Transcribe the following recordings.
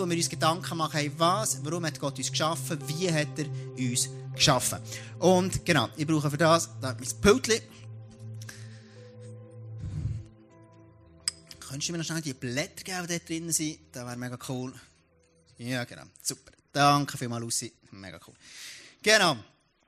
wo wir uns Gedanken machen, hey, was, warum hat Gott uns geschaffen, wie hat er uns geschaffen. Und genau, ich brauche für das, da mein Pultli. Könntest du mir noch schnell die Blätter geben, die da drin sind? Das wäre mega cool. Ja, genau. Super. Danke vielmals, Lucy. Mega cool. Genau.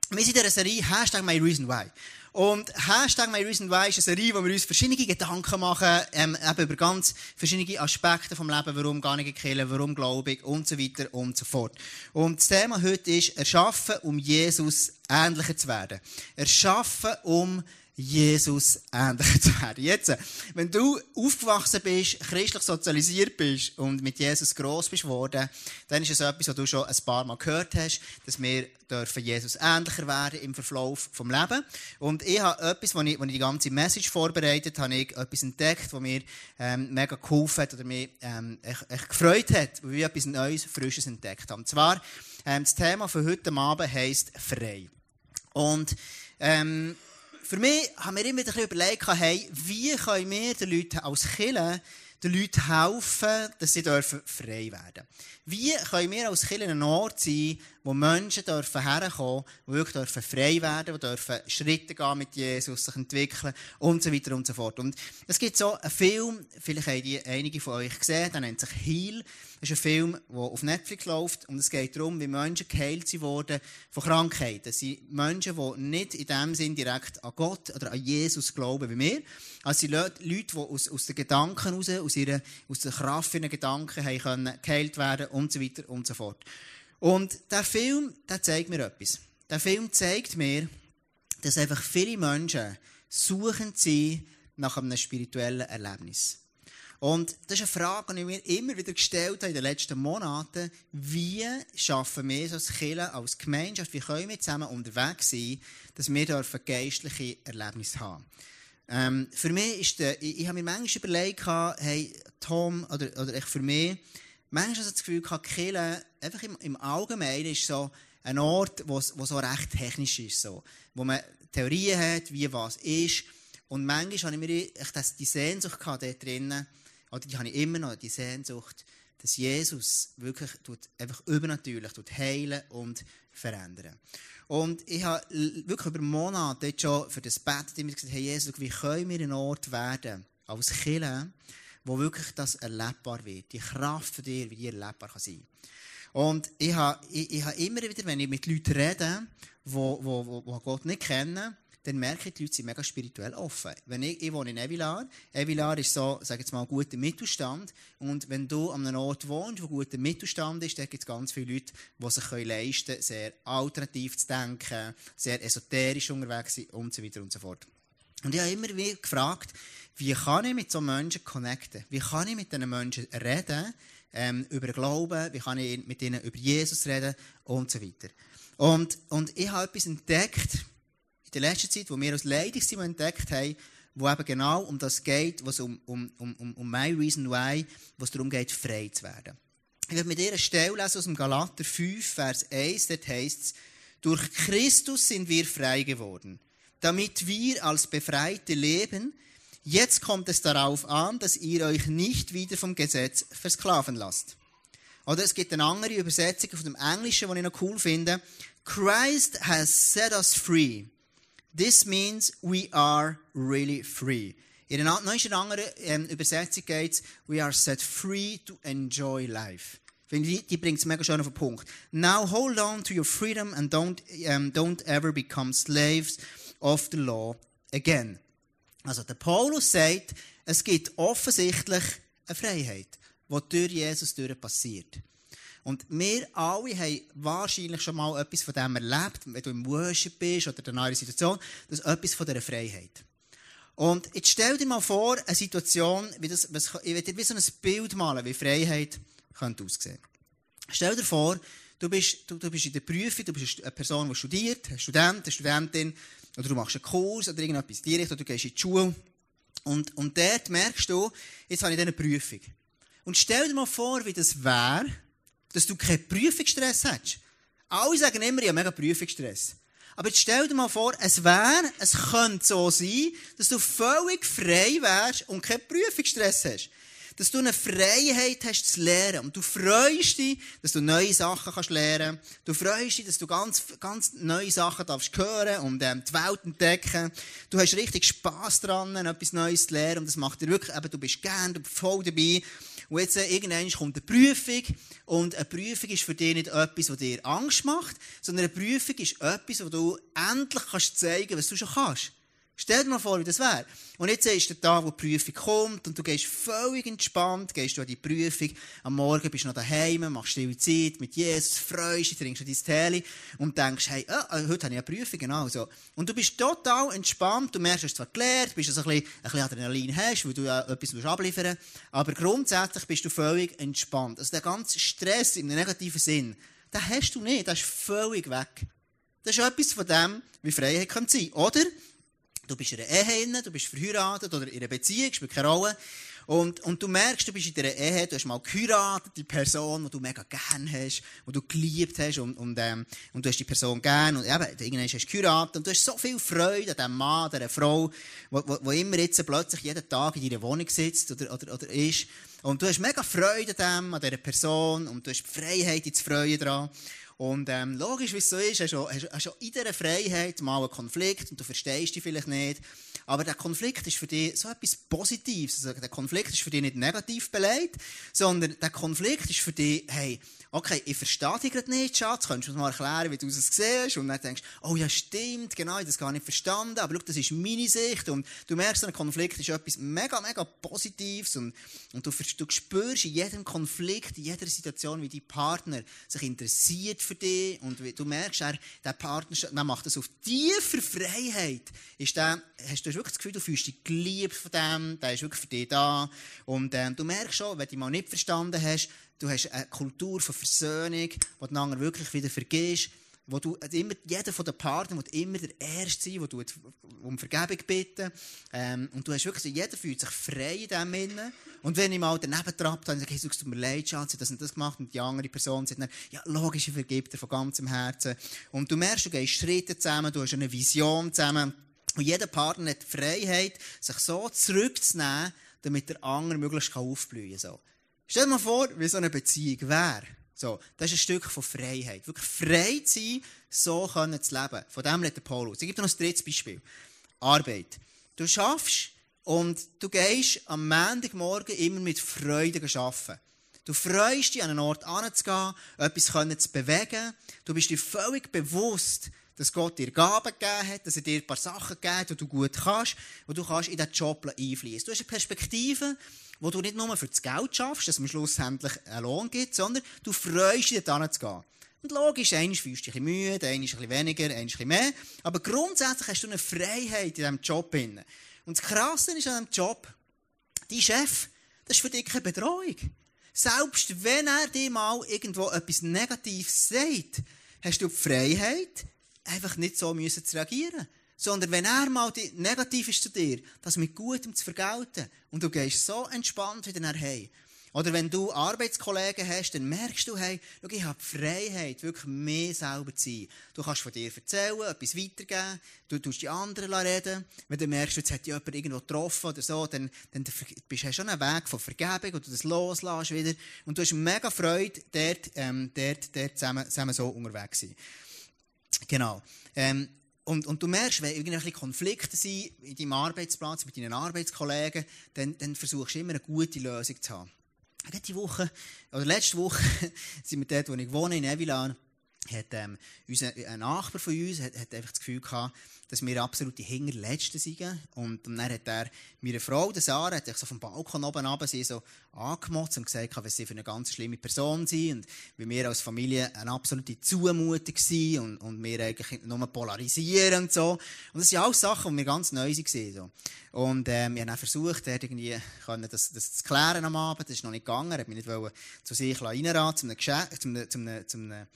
Wir sind in der Serie Hashtag My Reason Why. Und Hashtag My Reason Why ist eine Serie, wo wir uns verschiedene Gedanken machen, ähm, eben über ganz verschiedene Aspekte vom Leben, warum gar nicht killen, warum glaube ich und so weiter und so fort. Und das Thema heute ist Erschaffen, um Jesus ähnlicher zu werden. Erschaffen, um Jesus ähnlicher zu werden. Jetzt, wenn du aufgewachsen bist, christlich sozialisiert bist und mit Jesus gross bist worden, dann ist es etwas, was du schon ein paar Mal gehört hast, dass wir dürfen Jesus ähnlicher werden im Verlauf vom Leben. Und ich habe etwas, als ich, ich die ganze Message vorbereitet habe, ich etwas entdeckt, was mir ähm, mega geholfen hat oder mich ähm, echt, echt gefreut hat, weil ich etwas Neues, Frisches entdeckt habe. Und zwar, ähm, das Thema für heute Abend heisst frei. Und ähm, für mich haben wir immer wieder überlegt, hey, wie können wir den Leuten als Killer den Leuten helfen, dass sie frei werden dürfen. Wie können wir als Kirche ein Ort sein, wo Menschen dürfen herkommen, die wirklich dürfen frei werden, die dürfen Schritte gehen mit Jesus, sich entwickeln und so weiter und so fort. Und es gibt so einen Film, vielleicht haben die einige von euch gesehen, der nennt sich Heal. Ist ein Film, der auf Netflix läuft und es geht darum, wie Menschen geheilt wurden von Krankheiten. Es sind Menschen, die nicht in dem Sinn direkt an Gott oder an Jesus glauben wie wir. Also sind Leute, die aus, aus den Gedanken heraus, aus, ihrer, aus der Kraft ihrer Gedanken können geheilt werden und so weiter und so fort. Und der Film, der zeigt mir etwas. Der Film zeigt mir, dass einfach viele Menschen suchen sie nach einem spirituellen Erlebnis. Und das ist eine Frage, die ich mir immer wieder gestellt habe in den letzten Monaten. Wie schaffen wir es als Kirche, als Gemeinschaft, wie können wir zusammen unterwegs sein, dass wir geistliche Erlebnisse haben? Ähm, für mich ist der, ich, ich habe mir manchmal überlegt, hey, Tom, oder, oder ich für mich, manchmal habe ich das Gefühl, Kirche, einfach im, im Allgemeinen ist so ein Ort, wo, so recht technisch ist, so, wo man Theorien hat, wie was ist. Und manchmal habe ich mir das, die Sehnsucht gehabt, dort drinnen, oder die habe ich immer noch, die Sehnsucht, dass Jesus wirklich tut, einfach übernatürlich tut heilen und verändern. Und ich habe wirklich über Monate jetzt schon für das Bett immer gesagt, hey Jesus, wie können wir ein Ort werden, als Killer, wo wirklich das erlebbar wird. Die Kraft von dir, wie die erlebbar kann sein Und ich habe, ich, ich habe immer wieder, wenn ich mit Leuten rede, die Gott nicht kennen, dann merke ich, die Leute sind mega spirituell offen. Wenn ich, ich wohne in Evilar. Evilar ist so, sag jetzt mal, guter Mittelstand. Und wenn du an einem Ort wohnst, wo guter Mittelstand ist, dann gibt es ganz viele Leute, die sich leisten können, sehr alternativ zu denken, sehr esoterisch unterwegs sind und so weiter und so fort. Und ich habe immer wieder gefragt, wie kann ich mit so Menschen connecten? Wie kann ich mit diesen Menschen reden, ähm, über Glauben? Wie kann ich mit ihnen über Jesus reden? Und so weiter. Und, und ich habe etwas entdeckt, der letzten Zeit, wo wir als Leitungsteam entdeckt haben, wo eben genau um das geht, was um, um, um, um My Reason Why, was darum geht, frei zu werden. Ich werde mit ihr eine Stelle lesen aus dem Galater 5, Vers 1, dort heißt es, durch Christus sind wir frei geworden, damit wir als Befreite leben. Jetzt kommt es darauf an, dass ihr euch nicht wieder vom Gesetz versklaven lasst. Oder es gibt eine andere Übersetzung von dem Englischen, die ich noch cool finde. Christ has set us free. This means we are really free. In einer anderen ähm, Übersetzung geht es, we are set free to enjoy life. Die, die bringt es mega schön auf den Punkt. Now hold on to your freedom and don't, um, don't ever become slaves of the law again. Also der Paulus sagt, es gibt offensichtlich eine Freiheit, die durch Jesus durch passiert. Und wir alle haben wahrscheinlich schon mal etwas von dem erlebt, wenn du im Worship bist oder in einer Situation, das ist etwas von dieser Freiheit. Und jetzt stell dir mal vor, eine Situation, wie das, ich will dir wie so ein Bild malen, wie Freiheit könnte aussehen. Stell dir vor, du bist, du, du bist in der Prüfung, du bist eine Person, die studiert, ein Student, eine Studentin, oder du machst einen Kurs oder irgendetwas Richtung, oder du gehst in die Schule. Und, und dort merkst du, jetzt habe ich diese Prüfung. Und stell dir mal vor, wie das wäre, dass du keinen Prüfungsstress hast. Alle sagen immer, ich habe mega Prüfungsstress. Aber jetzt stell dir mal vor, es wäre, es könnte so sein, dass du völlig frei wärst und keinen Prüfungsstress hast. dass du eine Freiheit hast zu lernen. Und du freust dich, dass du neue Sachen kannst lernen. Du freust dich, dass du ganz, ganz neue Sachen darfst hören und ähm, die Welt entdecken. Du hast richtig Spass dran, etwas Neues zu lernen. Und das macht dir wirklich, eben, du bist gern, du bist voll dabei. Und jetzt, äh, irgendwann kommt eine Prüfung. Und eine Prüfung ist für dich nicht etwas, was dir Angst macht, sondern eine Prüfung ist etwas, wo du endlich kannst zeigen, was du schon kannst. Stell dir mal vor, wie das wäre. Und jetzt ist der Tag, wo die Prüfung kommt und du gehst völlig entspannt, gehst du an die Prüfung, am Morgen bist du noch daheim, machst stille Zeit mit Jesus, freust dich, trinkst dein Tee und denkst, hey, oh, heute habe ich eine Prüfung, genau so. Und du bist total entspannt, du merkst, du hast zwar gelernt, bist so ein bisschen, ein bisschen Adrenalin hast, weil du ja etwas abliefern aber grundsätzlich bist du völlig entspannt. Also der ganze Stress im negativen Sinn, den hast du nicht, der ist völlig weg. Das ist etwas von dem, wie Freiheit kann sein, oder? Du bist in einer Ehe, du bist verheiratet oder in einer Beziehung, spielt keine Rolle. Und, und du merkst, du bist in dieser Ehe, du hast mal geheiratet, die Person, die du mega gern hast, die du geliebt hast und, und, ähm, und du hast die Person gern und eben, irgendwann hast du geheiratet und du hast so viel Freude an diesem Mann, dieser Frau, wo, wo, wo immer jetzt plötzlich jeden Tag in deiner Wohnung sitzt oder, oder, oder ist. Und du hast mega Freude an dem, an dieser Person und du hast Freiheit, dich zu freuen daran. Und ähm, logisch, wie es so ist, hast du, hast, du in dieser Freiheit mal einen Konflikt und du verstehst dich vielleicht nicht. Aber der Konflikt ist für dich so etwas Positives. Also der Konflikt ist für dich nicht negativ beleidigt, sondern der Konflikt ist für dich, hey, okay, ich verstehe dich gerade nicht, Schatz, könntest du mir mal erklären, wie du es siehst? Und dann denkst du, oh ja, stimmt, genau, ich habe das gar nicht verstanden, aber schau, das ist meine Sicht. Und du merkst, ein Konflikt ist etwas mega, mega Positives und, und du, du spürst in jedem Konflikt, in jeder Situation, wie dein Partner sich interessiert für dich und du merkst, er, der Partner der macht das auf tiefer Freiheit. Ist der, hast du wirklich das Gefühl, du fühlst dich geliebt von dem, der ist wirklich für dich da. Und ähm, du merkst schon, wenn du mal nicht verstanden hast, du hast eine Kultur von Versöhnung, wo du einander wirklich wieder vergisst, wo du immer, jeder von den Partnern wird immer der Erste sein, du um Vergebung bitten. Ähm, und du hast wirklich, jeder fühlt sich frei in dem Innen. Und wenn ich mal daneben trappt, dann sage ich, hey, es mir leid, Schatz, das und das gemacht. Und die andere Person sagt dann, ja, logisch, ich vergebe dir von ganzem Herzen. Und du merkst, du gehst Schritte zusammen, du hast eine Vision zusammen. Und jeder Partner hat die Freiheit, sich so zurückzunehmen, damit der andere möglichst aufblühen kann. Stell dir mal vor, wie so eine Beziehung wäre. So, das ist ein Stück von Freiheit. Wirklich frei zu sein, so können zu leben. Von dem redet Paulus. Ich gebe dir noch ein drittes Beispiel. Arbeit. Du schaffst und du gehst am Montagmorgen immer mit Freude arbeiten. Du freust dich, an einen Ort anzugehen, etwas zu bewegen. Du bist dir völlig bewusst, dass Gott dir Gaben gegeben hat, dass er dir ein paar Sachen gegeben hat, die du gut kannst, wo du kannst in diesen Job einfließen. Du hast eine Perspektive, wo du nicht nur für das Geld schaffst, dass es am Schluss endlich einen Lohn gibt, sondern du freust dich, dort zu gehen. Und logisch, einmal fühlst du dich ein bisschen müde, einmal ein bisschen weniger, einmal ein bisschen mehr. Aber grundsätzlich hast du eine Freiheit in diesem Job. Und das Krasse ist an diesem Job, dein Chef, das ist für dich keine Bedrohung. Selbst wenn er dir mal irgendwo etwas Negatives sagt, hast du die Freiheit, einfach nicht so müssen zu reagieren. Sondern wenn er mal negativ ist zu dir, das mit Gutem zu vergelten. Und du gehst so entspannt wieder nach Hause. Oder wenn du Arbeitskollegen hast, dann merkst du, hey, schau, ich habe die Freiheit, wirklich mehr selber zu sein. Du kannst von dir erzählen, etwas weitergeben, du tust die anderen reden. Wenn du merkst, jetzt hat jemand irgendwo getroffen oder so, dann, dann bist du schon einen Weg von Vergebung, wo du das loslässt wieder. Und du hast mega Freude, dort, ähm, dort, dort zusammen, zusammen so unterwegs zu sein. Genau. Ähm, und, und du merkst, wenn irgendwelche Konflikte sind in deinem Arbeitsplatz, mit deinen Arbeitskollegen, dann, dann versuchst du immer eine gute Lösung zu haben. Die Woche, oder letzte Woche, sind wir dort, wo ich wohne, in Evilan, hat ähm, unser, ein Nachbar von uns hat, hat einfach das Gefühl gehabt, dass wir absolute Hinterletzte sind. Und, dann hat er meine Frau, der Sarah, hat so vom Balkon oben runter, sie so angemotzt und gesagt, was sie für eine ganz schlimme Person sind und wie wir als Familie eine absolute Zumutung sind und, und wir eigentlich nur polarisieren und so. Und das sind alles Sachen, die wir ganz neu waren. So. Und ähm, wir haben auch versucht, irgendwie können das, das zu klären am Abend. Das ist noch nicht gegangen. Er hat mich nicht zu sich reinraten, zu einem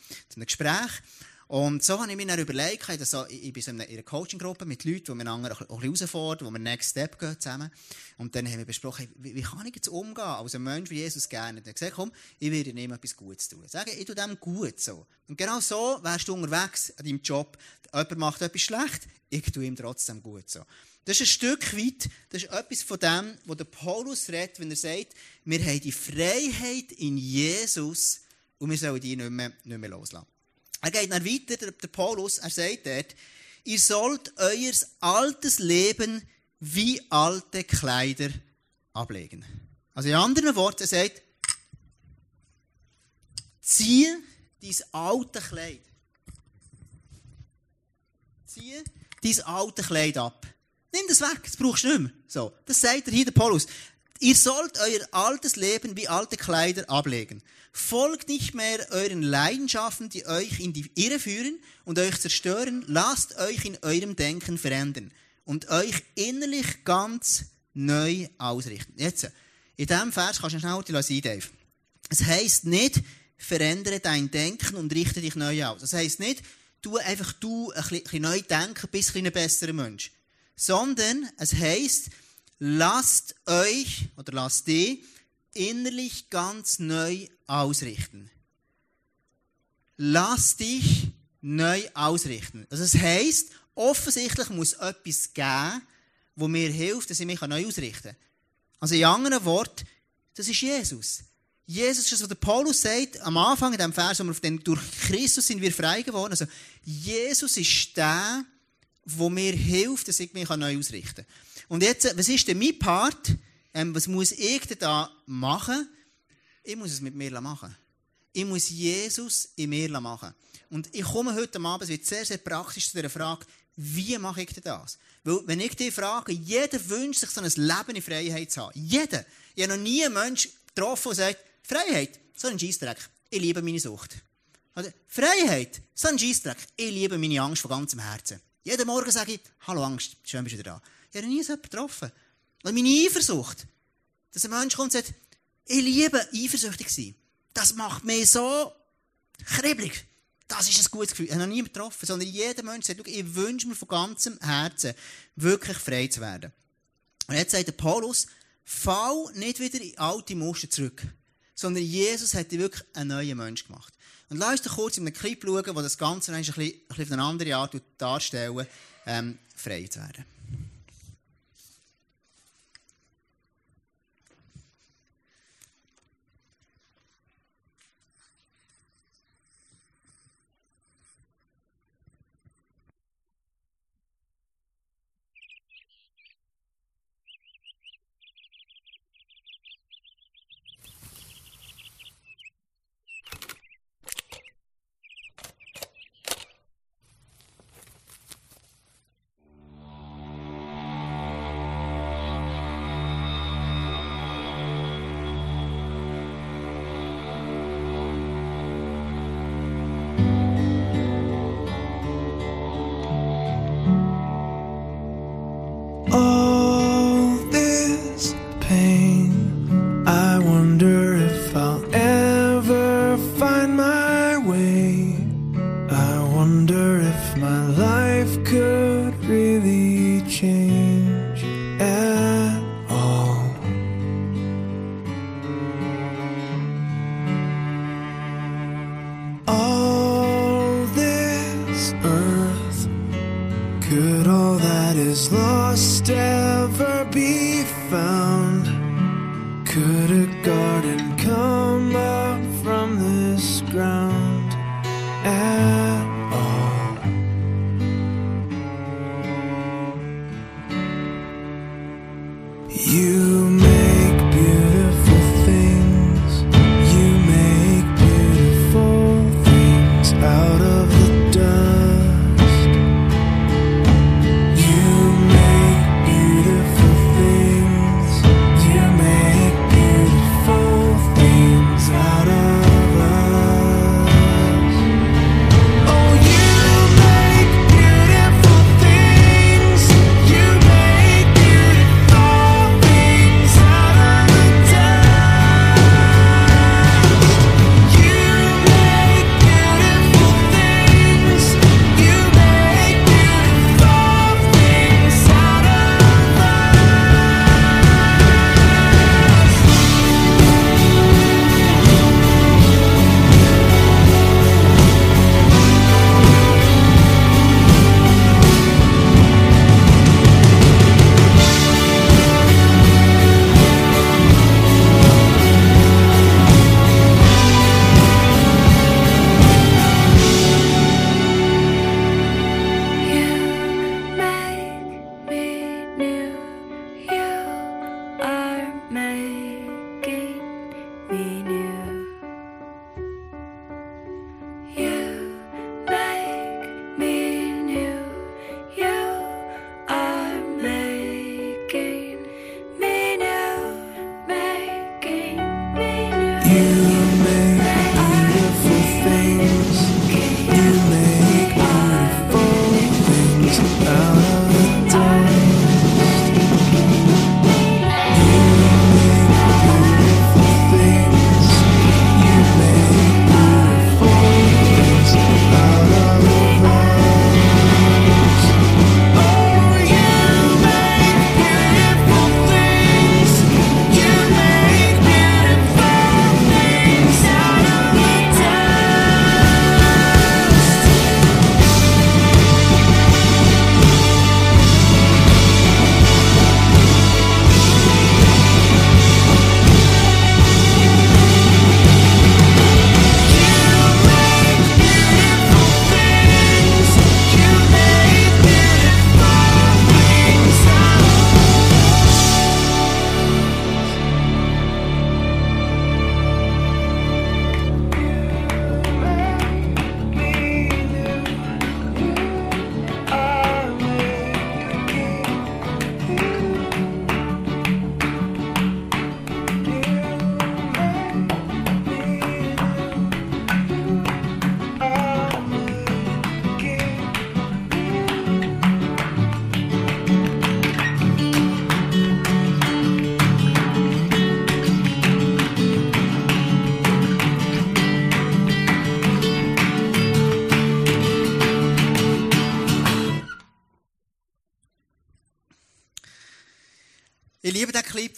Gespräch. Und so habe ich mir dann überlegt, ich, ich bin so in einer Coaching-Gruppe mit Leuten, die miteinander auch ein bisschen herausfordern, wo wir Next Step gehen zusammen. Und dann haben wir besprochen, wie, wie kann ich jetzt umgehen, als ein Mensch, wie Jesus gerne. Und dann gesagt, komm, ich werde ihm etwas Gutes tun. Sagen, ich tue dem gut so. Und genau so wärst du unterwegs an deinem Job. Jemand macht etwas schlecht, ich tue ihm trotzdem gut so. Das ist ein Stück weit, das ist etwas von dem, wo der Paulus redet, wenn er sagt, wir haben die Freiheit in Jesus und wir sollen die nicht mehr, nicht mehr loslassen. Er geht dann weiter, der, Paulus, er sagt dort, ihr sollt euer altes Leben wie alte Kleider ablegen. Also in anderen Worten, er sagt, ziehe dein alte Kleid. Ziehe dein alte Kleid ab. Nimm das weg, das brauchst du nicht mehr. So, das sagt er hier, der Paulus. Ihr sollt euer altes Leben wie alte Kleider ablegen. Folgt nicht mehr euren Leidenschaften, die euch in die Irre führen und euch zerstören. Lasst euch in eurem Denken verändern und euch innerlich ganz neu ausrichten. Jetzt, in diesem Vers kannst du schnell die lassen, Dave. Es heisst nicht, verändere dein Denken und richte dich neu aus. Das heisst nicht, tu einfach du ein bisschen neu denken, bist ein, ein besserer Mensch. Sondern es heisst, lasst euch oder lasst die innerlich ganz neu ausrichten. Lass dich neu ausrichten. Also das heisst, offensichtlich muss etwas geben, wo mir hilft, dass ich mich neu ausrichten kann. Also in anderen Worten, das ist Jesus. Jesus ist das, was der Paulus sagt, am Anfang in dem Vers, wo wir auf den, durch Christus sind wir frei geworden. Also, Jesus ist der, wo mir hilft, dass ich mich neu ausrichten kann. Und jetzt, was ist denn mein Part? Ähm, was muss ich denn da machen? Ich muss es mit mir machen. Ich muss Jesus in mir machen. Und ich komme heute Abend, es wird sehr, sehr praktisch zu der Frage, wie mache ich denn das? Weil, wenn ich dich frage, jeder wünscht sich so ein Leben in Freiheit zu haben. Jeder. Ich habe noch nie einen Menschen getroffen, der sagt, Freiheit, so ein Scheissdreck. Ich liebe meine Sucht. Oder, Freiheit, so ein Scheissdreck. Ich liebe meine Angst von ganzem Herzen. Jeden Morgen sage ich, hallo Angst, schön bist du wieder da. Ich habe nie so jemanden getroffen. Und meine Eifersucht, dass ein Mensch kommt und sagt, ich liebe eifersüchtig sein. Das macht mich so kribbelig. Das ist ein gutes Gefühl. Ich habe noch nie getroffen, sondern jeder Mensch sagt, ich wünsche mir von ganzem Herzen, wirklich frei zu werden. Und jetzt sagt der Paulus, fall nicht wieder in alte Muster zurück, sondern Jesus hat dich wirklich einen neuen Mensch gemacht. Und lass uns kurz in einem Clip schauen, wo das Ganze ein bisschen, ein bisschen auf eine andere Art darstellen, ähm, frei zu werden. at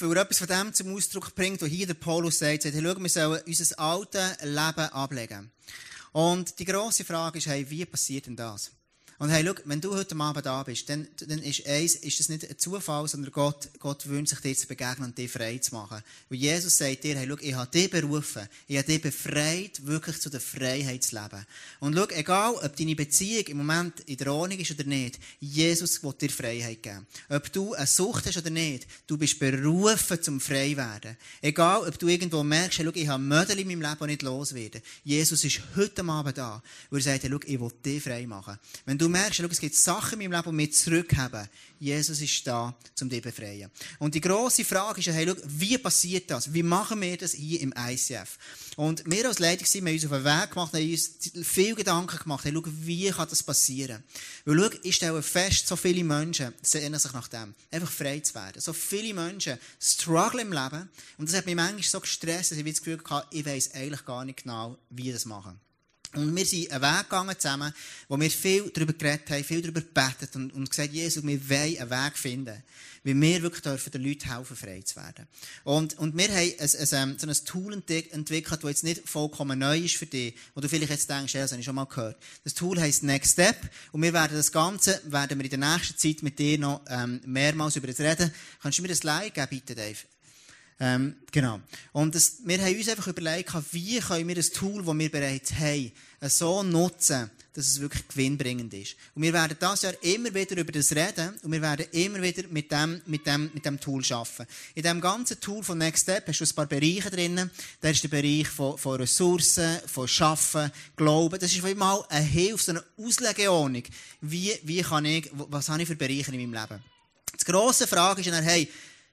weil er etwas von dem zum Ausdruck bringt, was hier der Paulus sagt. Sagt, hey, schau, wir sollen unser altes Leben ablegen. Und die grosse Frage ist, hey, wie passiert denn das? Und hey, schau, wenn du heute Abend da bist, dann, dann ist eins, ist das nicht ein Zufall, sondern Gott, Gott wünscht sich dir zu begegnen und dich frei zu machen. Weil Jesus sagt dir, hey, schau, ich habe dich berufen, ich habe dich befreit, wirklich zu der Freiheit zu leben. Und schau, egal, ob deine Beziehung im Moment in der Ordnung ist oder nicht, Jesus will dir Freiheit geben. Ob du eine Sucht hast oder nicht, du bist berufen zum frei werden. Egal, ob du irgendwo merkst, hey, schau, ich habe Mödel in meinem Leben, die nicht loswerden. Jesus ist heute Abend da, wo er sagt, hey, schau, ich will dich frei machen. Wenn du merkst, schau, es gibt Sachen in meinem Leben, die wir zurückhaben. Jesus ist da, um dich zu befreien. Und die grosse Frage ist, hey, schau, wie passiert das? Wie machen wir das hier im ICF? Und wir als Leitung sind, wir uns auf den Weg gemacht, haben uns viele Gedanken gemacht, hey, schau, wie kann das passieren? Weil schau, ich stelle fest, so viele Menschen sehnen sich nach dem, einfach frei zu werden. So viele Menschen strugglen im Leben. Und das hat mich manchmal so gestresst, dass ich das Gefühl hatte, ich weiss eigentlich gar nicht genau, wie das machen. Und wir sind einen Weg gegangen zusammen, wo wir viel darüber geredet haben, viel darüber gebetet und, und gesagt, Jesus, wir wollen einen Weg finden, wie wir wirklich dürfen den Leuten helfen, frei zu werden. Und, und wir haben ein, ein, so ein Tool entwickelt, das jetzt nicht vollkommen neu ist für dich, wo du vielleicht jetzt denkst, ja, das habe ich schon mal gehört. Das Tool heisst Next Step und wir werden das Ganze, werden wir in der nächsten Zeit mit dir noch ähm, mehrmals über das reden. Kannst du mir das Like geben, bitte, Dave? Ähm, genau. Und das, wir haben uns einfach überlegt, wie können wir das Tool, das wir bereits haben, so nutzen, dass es wirklich gewinnbringend ist. Und wir werden das Jahr immer wieder über das reden und wir werden immer wieder mit dem, mit dem, mit dem Tool arbeiten. In diesem ganzen Tool von Next Step hast du ein paar Bereiche drin. Da ist der Bereich von, von Ressourcen, von Schaffen, Glauben. Das ist mal eine Hilfe, so eine Auslegeordnung. Wie, wie kann ich, was habe ich für Bereiche in meinem Leben? Die grosse Frage ist dann, hey,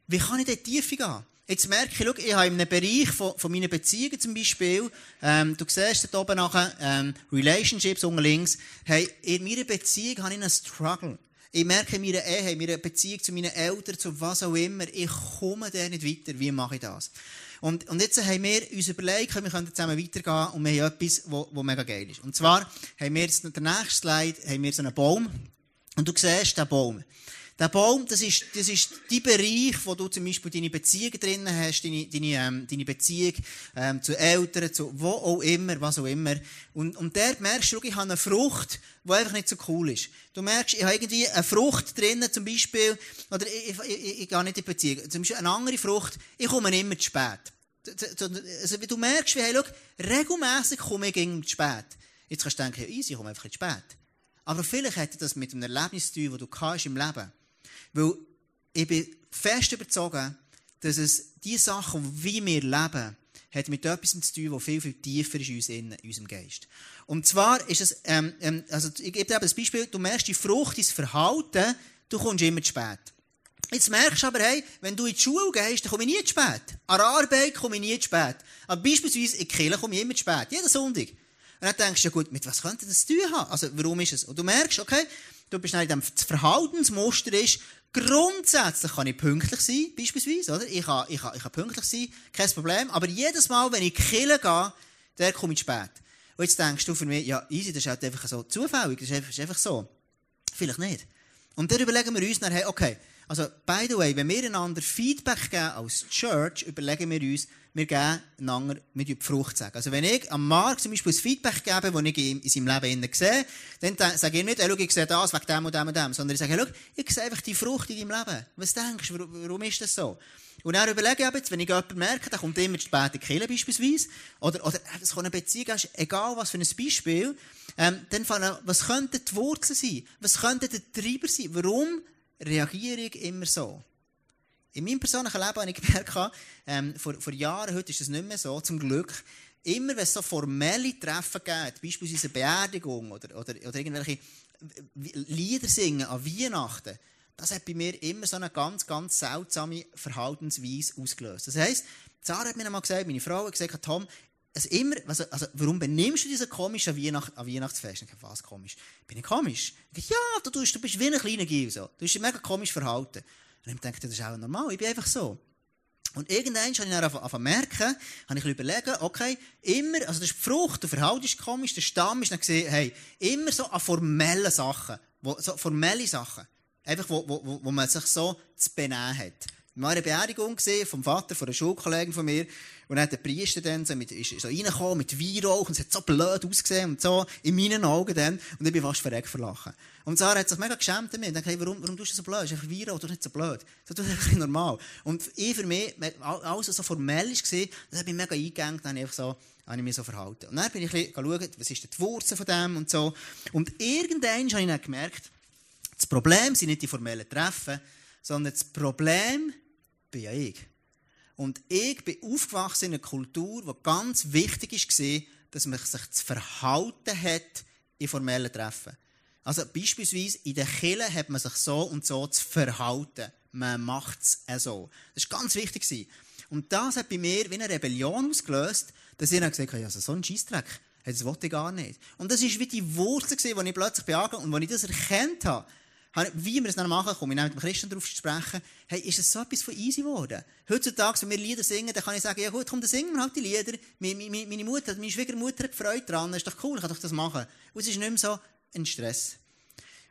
wie kann ich dort tiefer gehen? Jetzt merke ich, ich habe in einem Bereich von, von meinen Beziehungen zum Beispiel, ähm, du siehst da oben nachher, ähm, Relationships unten links, hey, in meiner Beziehung habe ich einen Struggle. Ich merke in meiner Ehe, in meiner Beziehung zu meinen Eltern, zu was auch immer, ich komme da nicht weiter. Wie mache ich das? Und, und jetzt haben wir uns überlegt, wir können zusammen weitergehen und wir haben etwas, was mega geil ist. Und zwar haben wir jetzt, der nächste Slide, haben wir so einen Baum. Und du siehst den Baum. Der Baum, das ist, das ist die Bereich, wo du zum Beispiel deine Beziehungen drin hast, deine, deine, ähm, deine Beziehung ähm, zu Eltern, zu wo auch immer, was auch immer. Und, und dort merkst du, ich habe eine Frucht, die einfach nicht so cool ist. Du merkst, ich habe irgendwie eine Frucht drin, zum Beispiel, oder ich, ich, ich, ich gehe nicht in die Beziehung, zum Beispiel eine andere Frucht, ich komme immer zu spät. Also, du merkst, wie, hey, schau, regelmässig komme ich immer zu spät. Jetzt kannst du denken, easy, ich komme einfach zu spät. Aber vielleicht hätte das mit einem Erlebnis zu tun, das du im Leben. Weil ich bin fest überzeugt, dass es die Sachen, wie wir leben, hat mit etwas zu tun, das viel, viel tiefer ist in, uns unserem Geist. Und zwar ist es, ähm, ähm, also ich gebe dir das Beispiel, du merkst die Frucht, dein Verhalten, du kommst immer zu spät. Jetzt merkst du aber, hey, wenn du in die Schule gehst, dann komme ich nie zu spät. An der Arbeit komme ich nie zu spät. Aber beispielsweise in die Kirche komme ich immer zu spät. Jeden Sonntag. Und dann denkst du, ja gut, mit was könnte das zu tun haben? Also, warum ist es? Und du merkst, okay, du bist in dem Verhaltensmuster ist, grundsätzlich kann ich pünktlich sein, beispielsweise, oder? Ich kann, ich kann, ich kann pünktlich sein, kein Problem. Aber jedes Mal, wenn ich killen gehe, der komme ich spät. Und jetzt denkst du für mich, ja, easy, das ist halt einfach so zufällig, das ist einfach, ist einfach so. Vielleicht nicht. Und dann überlegen wir uns dann, hey, okay, also, by the way, wenn wir einander Feedback geben als Church, überlegen wir uns, wir geben einander, wir die Frucht sagen. Also wenn ich am Markt zum Beispiel ein Feedback gebe, das ich in seinem Leben sehe, dann sage ich nicht, hey, schau, ich sehe das wegen dem und dem und dem, sondern ich sage, hey, schau, ich sehe einfach die Frucht in deinem Leben. Was denkst du, warum ist das so? Und dann überlege ich jetzt, wenn ich jemanden merke, der kommt immer zu spät in die Kirche beispielsweise, oder, oder das kann eine Beziehung sein, egal was für ein Beispiel, ähm, dann fangen, was könnten die Wurzeln sein? Was könnte der Treiber sein? Warum reagiere ich immer so? In meinem persönlichen Leben habe ich gemerkt, ähm, vor, vor Jahren, heute ist es nicht mehr so, zum Glück, immer wenn es so formelle Treffen gibt, beispielsweise eine Beerdigung oder, oder, oder irgendwelche Lieder singen an Weihnachten, das hat bei mir immer so eine ganz, ganz seltsame Verhaltensweise ausgelöst. Das heisst, Sarah hat mir einmal gesagt, meine Frau hat gesagt, Tom, also immer, also, also, warum benimmst du dich so komisch an, Weihnacht, an Weihnachtsfest? Ich was komisch? Bin ich komisch? Ich, ja, du, du bist wie ein kleiner Gil, so. Du bist mega komisch verhalten. Und ich dachte, das ist auch normal, ich bin einfach so. Und irgendwann habe ich dann angefangen merken, habe ich überlegt, okay, immer, also das Frucht, der Verhalt ist komisch, der Stamm ist dann gesehen, hey, immer so an formellen Sachen, wo, so formelle Sachen, einfach wo, wo, wo man sich so zu benehmen hat. War eine Beerdigung vom Vater von einer Schulkollegin von mir. Und dann hat der Priester dann so, mit, ist so reingekommen mit Weihrauch und es hat so blöd ausgesehen und so in meinen Augen dann. Und ich bin fast verreckt verlachen. Und Sarah hat sich mega geschämt damit. Dachte, hey, warum, warum tust du so blöd? Es ist einfach Weihrauch, du nicht so blöd. Das ist einfach normal. Und ich für mich, alles so formell war, das hat mich mega eingegangen, dann einfach so, habe ich mich so verhalten. Und dann bin ich ein bisschen schauen, was ist die Wurzel von dem und so. Und irgendwann habe ich dann gemerkt, das Problem sind nicht die formellen Treffen, sondern das Problem bin ja ich. Und ich bin aufgewachsen in einer Kultur, wo ganz wichtig war, dass man sich zu verhalten hat in formellen Treffen. Also beispielsweise in der Kirche hat man sich so und so zu verhalten. Man macht es so. Das war ganz wichtig. Und das hat bei mir wie eine Rebellion ausgelöst, dass ich dann gesagt habe, also so ein Scheissdreck, das wollte ich gar nicht. Und das war wie die Wurzel, die ich plötzlich beangegangen und als ich das erkannt habe, wie wir es dann machen, komme ich mit dem Christen darauf zu sprechen, hey, ist es so etwas von easy geworden? Heutzutage, wenn wir Lieder singen, dann kann ich sagen, ja gut, komm, dann singen wir halt die Lieder. Meine, meine Mutter, meine Schwiegermutter hat Freude dran, ist doch cool, ich kann doch das machen. Und es ist nicht mehr so ein Stress.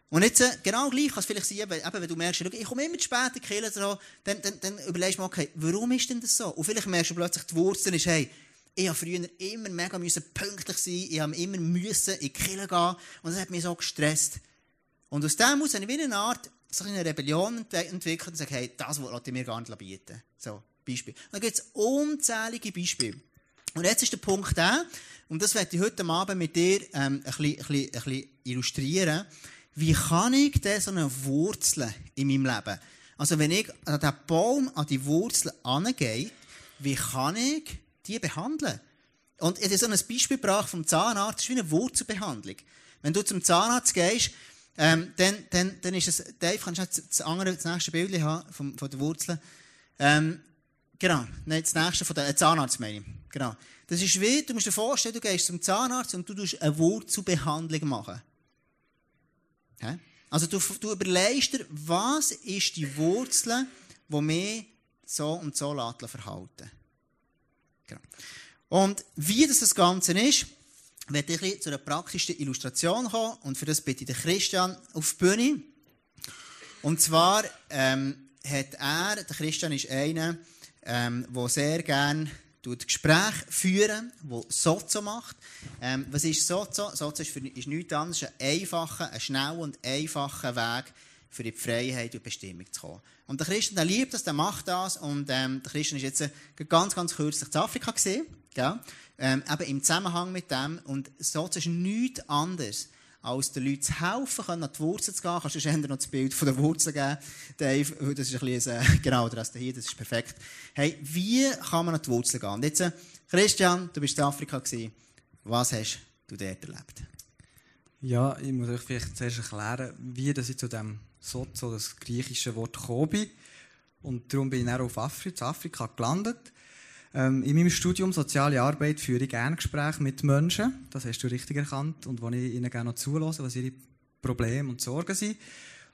Und jetzt, äh, genau gleich kann es vielleicht sein, eben, wenn du merkst, ich komme immer zu spät in die Kirche, so, dann, dann, dann überlegst du mal, okay, warum ist denn das so? Und vielleicht merkst du plötzlich, die Wurzel ist, hey, ich habe früher immer mega pünktlich sein, ich habe immer in die Kirche gehen und das hat mich so gestresst. Und aus dem muss ich wie eine Art so eine Rebellion entwickeln und sagen, hey, das ich mir gar nicht bieten. So, Beispiel. Und dann gibt es unzählige Beispiele. Und jetzt ist der Punkt der, und das werde ich heute Abend mit dir ähm, ein, bisschen, ein, bisschen, ein bisschen illustrieren, wie kann ich denn so eine Wurzel in meinem Leben, also wenn ich an den Baum, an die Wurzel angehe, wie kann ich die behandeln? Und ich habe so ein Beispiel gebracht vom Zahnarzt, das ist wie eine Wurzelbehandlung. Wenn du zum Zahnarzt gehst, ähm, dann, dann, dann ist es, Dave, kannst du das, andere, das nächste Bild haben, von, von der Wurzel? Ähm, genau, nein, das nächste von der äh, Zahnarzt meine ich. Genau. Das ist wie, du musst dir vorstellen, du gehst zum Zahnarzt und du tust eine Wurzelbehandlung machen. Hä? Also du, du überlegst dir, was ist die Wurzel, die mich so und so verhalten genau. Und wie das, das Ganze ist, werde ich zu einer praktischen Illustration kommen und für das bitte ich den Christian auf die Bühne. Und zwar ähm, hat er, der Christian ist einer, ähm, der sehr gerne Gespräche führen, der Sozo macht. Ähm, was ist Sozo? Sozo ist, für, ist nichts anderes ein einfacher, ein schneller und einfacher Weg, für die Freiheit und Bestimmung zu kommen. Und der Christian, der liebt das, der macht das. Und ähm, der Christian ist jetzt äh, ganz, ganz kürzlich in Afrika gesehen. Gell? Ähm, eben im Zusammenhang mit dem. Und so ist nichts anderes, als den Leuten zu helfen, können, an die Wurzel zu gehen. Kannst du dir noch das Bild von der Wurzel geben, Dave? Das ist ein bisschen, äh, genau, Rest hier, das ist perfekt. Hey, wie kann man an die Wurzel gehen? Und jetzt, äh, Christian, du bist in Afrika gewesen. Was hast du dort erlebt? Ja, ich muss euch vielleicht zuerst erklären, wie das ich zu dem Sozo, das griechische Wort, bin. Und darum bin ich dann auf Afrika, Afrika gelandet. Ähm, in meinem Studium Soziale Arbeit führe ich gerne Gespräche mit Menschen. Das hast du richtig erkannt. Und wo ich ihnen gerne noch zulasse, was ihre Probleme und Sorgen sind.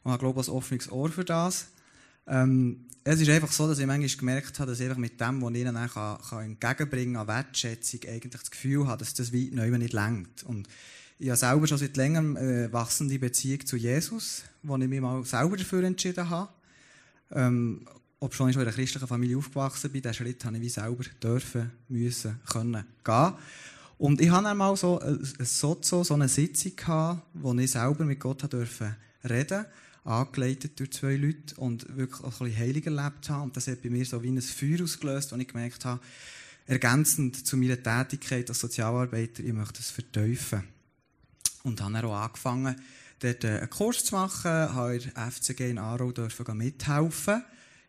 Und ich glaube, ein offenes Ohr für das. Ähm, es ist einfach so, dass ich manchmal gemerkt habe, dass ich einfach mit dem, was ich ihnen kann, kann entgegenbringen an Wertschätzung, eigentlich das Gefühl habe, dass das weit neu nicht längt. Und ich habe selber schon seit längerem eine äh, wachsende Beziehung zu Jesus, wo ich mich mal selber dafür entschieden habe. Ähm, ob schon ich in einer christlichen Familie aufgewachsen bin, diesen Schritt habe ich wie selber dürfen, müssen, können gehen. Und ich hatte einmal so ein Sozo, so eine Sitzung gehabt, wo ich selber mit Gott durfte reden, angeleitet durch zwei Leute und wirklich auch ein bisschen heilig erlebt habe. Und das hat bei mir so wie ein Feuer ausgelöst, wo ich gemerkt habe, ergänzend zu meiner Tätigkeit als Sozialarbeiter, ich möchte es verteufeln. Und habe dann auch angefangen, dort einen Kurs zu machen, habe in der FCG in Aarau mithelfen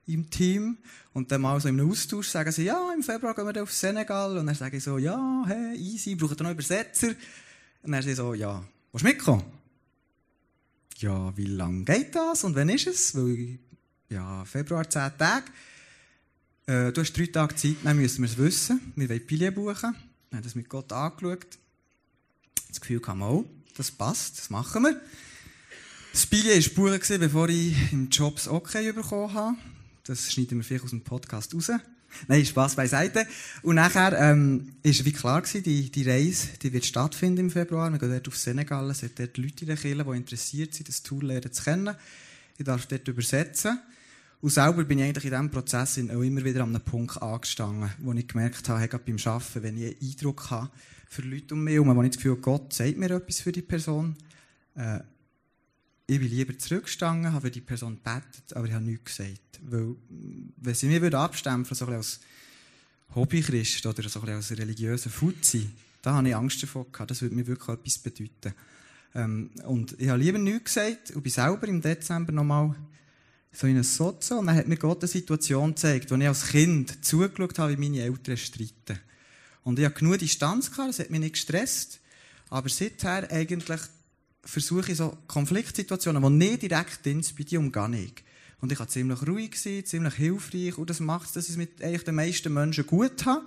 im Team. Und dann mal so im Austausch sagen sie, ja, im Februar gehen wir auf Senegal. Und dann sage ich so, ja, hey, easy, braucht ihr noch Übersetzer? Und dann sagen sie so, ja, willst du mitkommen? Ja, wie lange geht das? Und wann ist es? Weil, ja, Februar, 10 Tage. Äh, du hast drei Tage Zeit, dann müssen wir es wissen. Wir wollen Pilier buchen. Wir haben das mit Gott angeschaut. Das Gefühl kam auch, das passt, das machen wir. Das Pilier war Spuren, bevor ich im Jobs okay bekommen habe. Das schneiden wir vielleicht aus dem Podcast raus. Nein, Spaß beiseite. Und nachher ähm, ist wie klar gewesen, die, die Reise die wird stattfinden im Februar. Wir gehen dort auf Senegal. Es sind dort Leute in der Kirche, die interessiert sind, das Tool lernen zu kennen. Ich darf dort übersetzen. Und selber bin ich eigentlich in diesem Prozess auch immer wieder an einem Punkt angestanden, wo ich gemerkt habe, gerade beim Arbeiten, wenn ich einen Eindruck habe für Leute um mich herum, wo ich das Gefühl habe, Gott sagt mir etwas für die Person, äh, ich bin lieber zurückgestanden, habe für die Person gebetet, aber ich habe nichts gesagt. Weil, wenn sie mich abstempeln so als Hobbychrist oder so als religiöser Fuzzi, da habe ich Angst davor gehabt. Das würde mir wirklich etwas bedeuten. Ähm, und ich habe lieber nichts gesagt und bin selber im Dezember nochmal so in einem Sozo und dann hat mir Gott eine Situation gezeigt, wo ich als Kind zugeschaut habe, wie meine Eltern streiten. Und ich habe genug Distanz gehabt, das hat mich nicht gestresst. Aber seither eigentlich versuche ich so Konfliktsituationen, die nicht direkt ins bei dir umgehe ich. Und ich war ziemlich ruhig, ziemlich hilfreich und das macht es, dass ich es mit eigentlich den meisten Menschen gut habe.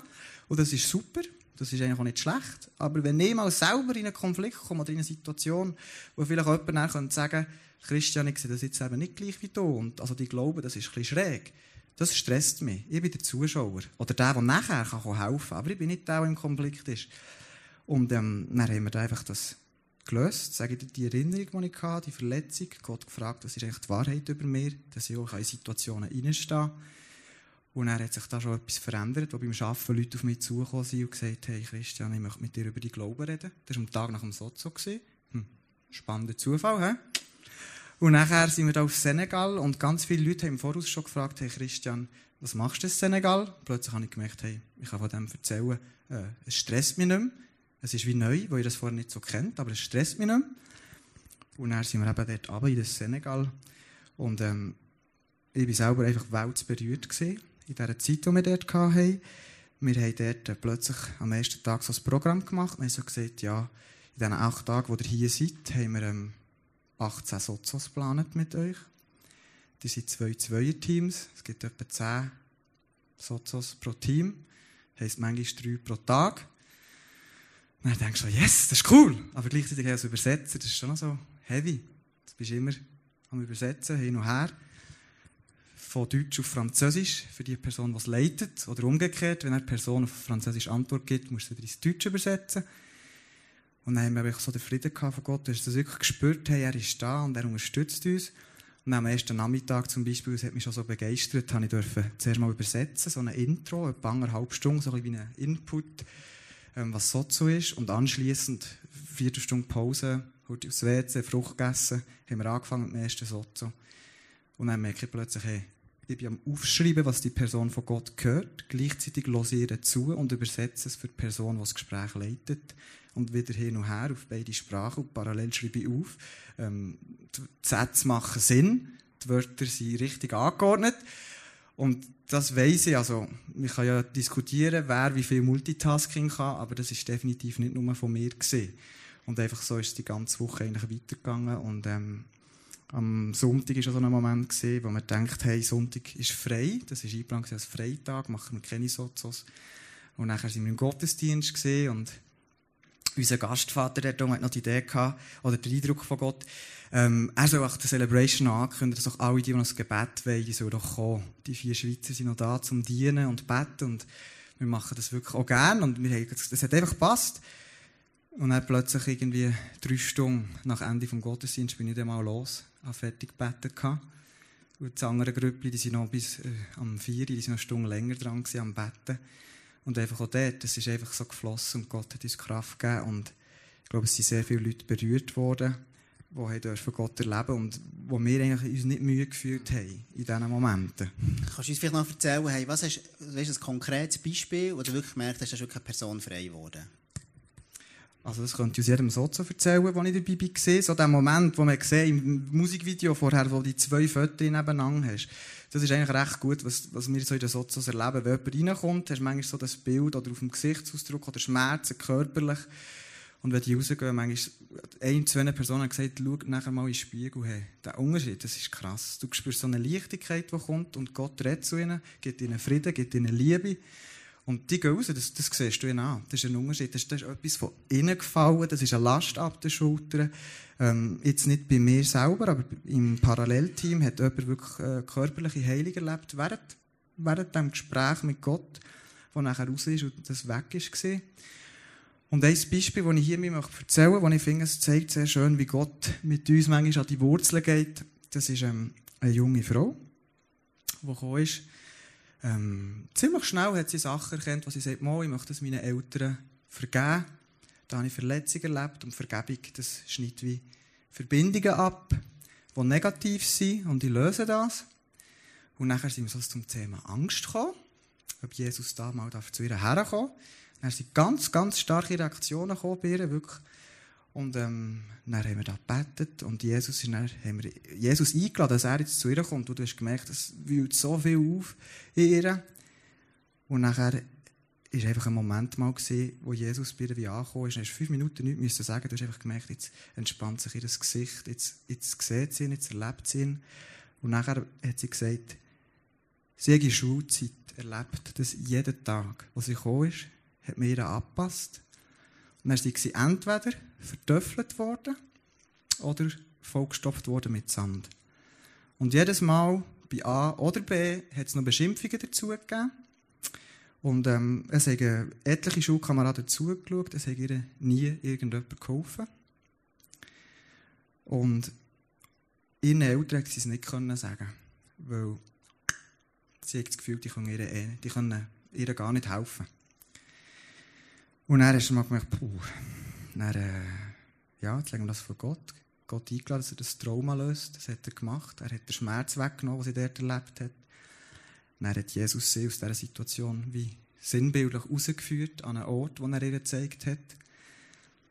Und das ist super. Das ist eigentlich auch nicht schlecht. Aber wenn ich mal selber in einen Konflikt komme oder in eine Situation, wo vielleicht jemand dann sagen Christian, ich sehe das jetzt eben nicht gleich wie du. Und also die glauben, das ist ein bisschen schräg. Das stresst mich. Ich bin der Zuschauer. Oder der, der nachher kann helfen kann. Aber ich bin nicht der, der im Konflikt ist. Und ähm, dann haben wir einfach das gelöst. Sage ich die Erinnerung, die ich hatte, die Verletzung. Gott gefragt, was ist eigentlich die Wahrheit über mir, dass ich auch in Situationen reinstehen kann. Und dann hat sich da schon etwas verändert, wo beim Arbeiten Leute auf mich zugekommen sind und gesagt haben, hey Christian, ich möchte mit dir über die Glauben reden. Das war am Tag nach dem Sozo. Hm. Spannender Zufall, hä? Und nachher sind wir da auf Senegal und ganz viele Leute haben im Voraus schon gefragt, hey Christian, was machst du in Senegal? Plötzlich habe ich gemerkt, hey, ich kann von dem erzählen, äh, es stresst mich nicht mehr. Es ist wie neu, weil ihr das vorher nicht so kennt, aber es stresst mich nicht mehr. Und dann sind wir eben dort runter in das Senegal und ähm, ich war selber einfach weltberührt gewesen in dieser Zeit, die wir dort hatten. Wir haben dort plötzlich am ersten Tag so ein Programm gemacht. Wir haben so gesagt, ja, in diesen acht Tagen, wo ihr hier seid, haben wir ähm, 18 Sozos geplant mit euch. Die sind zwei Zweier-Teams. Es gibt etwa 10 Sozos pro Team. Heisst manchmal drei pro Tag. Und dann denkst du, yes, das ist cool. Aber gleichzeitig als Übersetzer, das ist schon noch so heavy. Du bist immer am Übersetzen, hin und her von Deutsch auf Französisch für die Person, die es leitet. Oder umgekehrt, wenn eine Person auf Französisch Antwort gibt, musst du sie ins Deutsch übersetzen. Und dann haben wir so den Frieden von Gott. Du hast das wirklich gespürt, hey, er ist da und er unterstützt uns. Und am ersten Nachmittag zum Beispiel, das hat mich schon so begeistert, habe ich dürfen zuerst mal übersetzen, so ein Intro, etwa anderthalb Stunden, so ein wie ein Input, ähm, was so zu ist. Und anschließend, vierte Stunde Pause, heute aufs WC, Frucht gegessen, haben wir angefangen mit dem ersten Sozo. Und dann merke ich plötzlich, hey, ich bin am Aufschreiben, was die Person von Gott hört. Gleichzeitig höre ich zu und übersetze es für die Person, die das Gespräch leitet. Und wieder hin und her auf beide Sprachen. Und parallel schreibe ich auf. Ähm, die Sätze machen Sinn. Die Wörter sind richtig angeordnet. Und das weiss ich. Also, man kann ja diskutieren, wer wie viel Multitasking kann, aber das ist definitiv nicht nur von mir gesehen. Und einfach so ist die ganze Woche eigentlich weitergegangen. Und, ähm, am Sonntag war so ein Moment, wo man denkt, hey, Sonntag ist frei. Das ist eingeplant als Freitag, machen wir keine Sozos. Und nachher sind wir im Gottesdienst gesehen und unser Gastvater der hat noch die Idee gehabt, oder den Eindruck von Gott, ähm, er soll auch die Celebration ankündigen, dass auch alle, die, die das Gebet wollen, sollen doch kommen. Die vier Schweizer sind noch da zum Dienen und Beten und wir machen das wirklich auch gern und wir haben, das hat einfach gepasst. Und dann plötzlich irgendwie drei Stunden nach Ende des Gottesdienstes bin ich dann mal los habe fertig gebeten. Und das andere Grüppli, die sind noch bis äh, am 4 die sind noch eine Stunde länger dran gewesen, am Betten. Und einfach auch dort, es ist einfach so geflossen und Gott hat uns Kraft gegeben. Und ich glaube, es sind sehr viele Leute berührt worden, die dürfen Gott erleben und wo wir eigentlich uns nicht Mühe gefühlt haben in diesen Momenten. Kannst du uns vielleicht noch erzählen, hey, was was ist ein konkretes Beispiel, wo du wirklich gemerkt hast, dass wirklich eine Person frei geworden also das könnte ich jedem Sozo erzählen, wo ich dabei war. So der Moment, wo man sieht, im Musikvideo vorher, wo die zwei Fotos nebeneinander hast. Das ist eigentlich recht gut, was, was wir so in den Sozos erleben. Wenn jemand reinkommt, hast du manchmal so das Bild oder auf dem Gesichtsausdruck oder Schmerzen körperlich. Und wenn die rausgehen, manchmal, ein, zwei Personen gesagt, schau nachher mal in den Spiegel. Hey, der Unterschied, das ist krass. Du spürst so eine Leichtigkeit, die kommt und Gott redet zu ihnen, gibt ihnen Frieden, gibt ihnen Liebe. Und die gehen raus, das, das siehst du ihnen an. Das ist ein Unterschied. Das, das ist etwas von innen gefallen, das ist eine Last ab den Schultern. Ähm, jetzt nicht bei mir selber, aber im Parallelteam hat jemand wirklich äh, körperliche Heilung erlebt, während, während dem Gespräch mit Gott, das nachher raus ist und das weg ist. Und ein Beispiel, das ich hier mir erzählen möchte, das ich finde, es zeigt sehr schön, wie Gott mit uns manchmal an die Wurzeln geht, das ist ähm, eine junge Frau. die gekommen ist, ähm, ziemlich schnell hat sie Sachen erkannt, wo sie sagt, Mo, ich möchte es meinen Eltern vergeben. Da habe ich Verletzungen erlebt und Vergebung, das schneidet wie Verbindungen ab, die negativ sind und ich löse das. Und nachher sind wir so zum Thema Angst gekommen, ob Jesus da mal zu ihr herkommen Dann sind ganz, ganz starke Reaktionen gekommen bei ihr, wirklich. Und ähm, dann haben wir da gebetet und Jesus, ist dann, haben wir Jesus eingeladen, dass er jetzt zu ihr kommt. Und du hast gemerkt, es wühlt so viel auf in ihr. Und nachher war einfach ein Moment mal, gewesen, wo Jesus bei ihr angekommen ist. Du hast fünf Minuten nichts müssen sagen. Du hast einfach gemerkt, jetzt entspannt sich ihr Gesicht, jetzt, jetzt sieht sie ihn, jetzt erlebt sie ihn. Und nachher hat sie gesagt, sie hat in Schulzeit erlebt, dass jeden Tag, wo sie gekommen ist, hat mir ihr angepasst. Und dann war sie entweder vertöffelt worden oder vollgestopft worden mit Sand. Und jedes Mal bei A oder B hat es noch Beschimpfungen dazu gegeben. Und ähm, es haben etliche Schulkameraden zugeschaut, es hat ihr nie irgendjemand geholfen. Und ihren Eltern konnten sie es nicht sagen, weil sie hat das Gefühl, die können ihr, eh, die können ihr gar nicht helfen. Und dann hast du mal gemerkt, puh, dann, äh, ja, jetzt legen wir das vor Gott. Gott eingeladen, dass er das Trauma löst. Das hat er gemacht. Er hat den Schmerz weggenommen, den sie dort erlebt hat. Dann hat Jesus sie aus dieser Situation wie sinnbildlich rausgeführt an einen Ort, den er ihr gezeigt hat.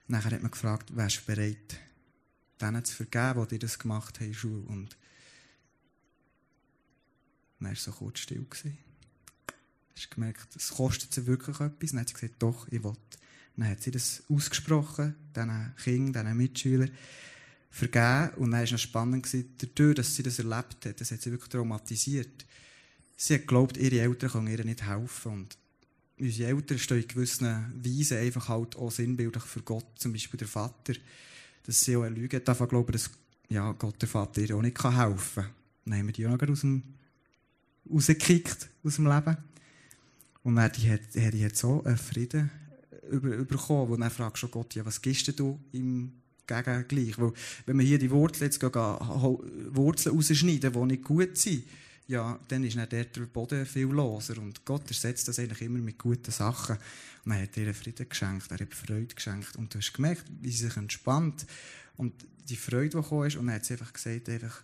Nachher hat man gefragt, wärst du bereit, denen zu vergeben, die das gemacht haben, Schule. Und dann war so kurz still. Gewesen. Hast gemerkt, es kostet sie wirklich etwas. Dann hat sie gesagt, doch, ich will. Dann hat sie das ausgesprochen, diesen Kindern, diesen Mitschülern, vergeben. Und dann war es spannend, dadurch, dass sie das erlebt hat, das hat sie wirklich traumatisiert. Sie hat geglaubt, ihre Eltern können ihr nicht helfen. Und unsere Eltern stehen in gewissen Weisen einfach halt auch sinnbildlich für Gott, zum Beispiel der Vater, dass sie auch eine Lüge davon glauben, dass ja, Gott der Vater ihr auch nicht helfen kann. Dann haben wir die auch noch aus dem, rausgekickt aus dem Leben. Und dann hat hat, hat so einen Frieden über, bekommen, wo dann fragst du Gott, ja, was gibst du im Gegengleich? Weil, wenn wir hier die Wurzeln jetzt gehen, Wurzeln rausschneiden, die nicht gut sind, ja, dann ist dann der Boden viel loser. Und Gott ersetzt das eigentlich immer mit guten Sachen. Und er hat ihr Frieden geschenkt, er hat Freude geschenkt. Und du hast gemerkt, wie sie sich entspannt. Und die Freude, die gekommen ist, und er hat einfach gesagt, einfach,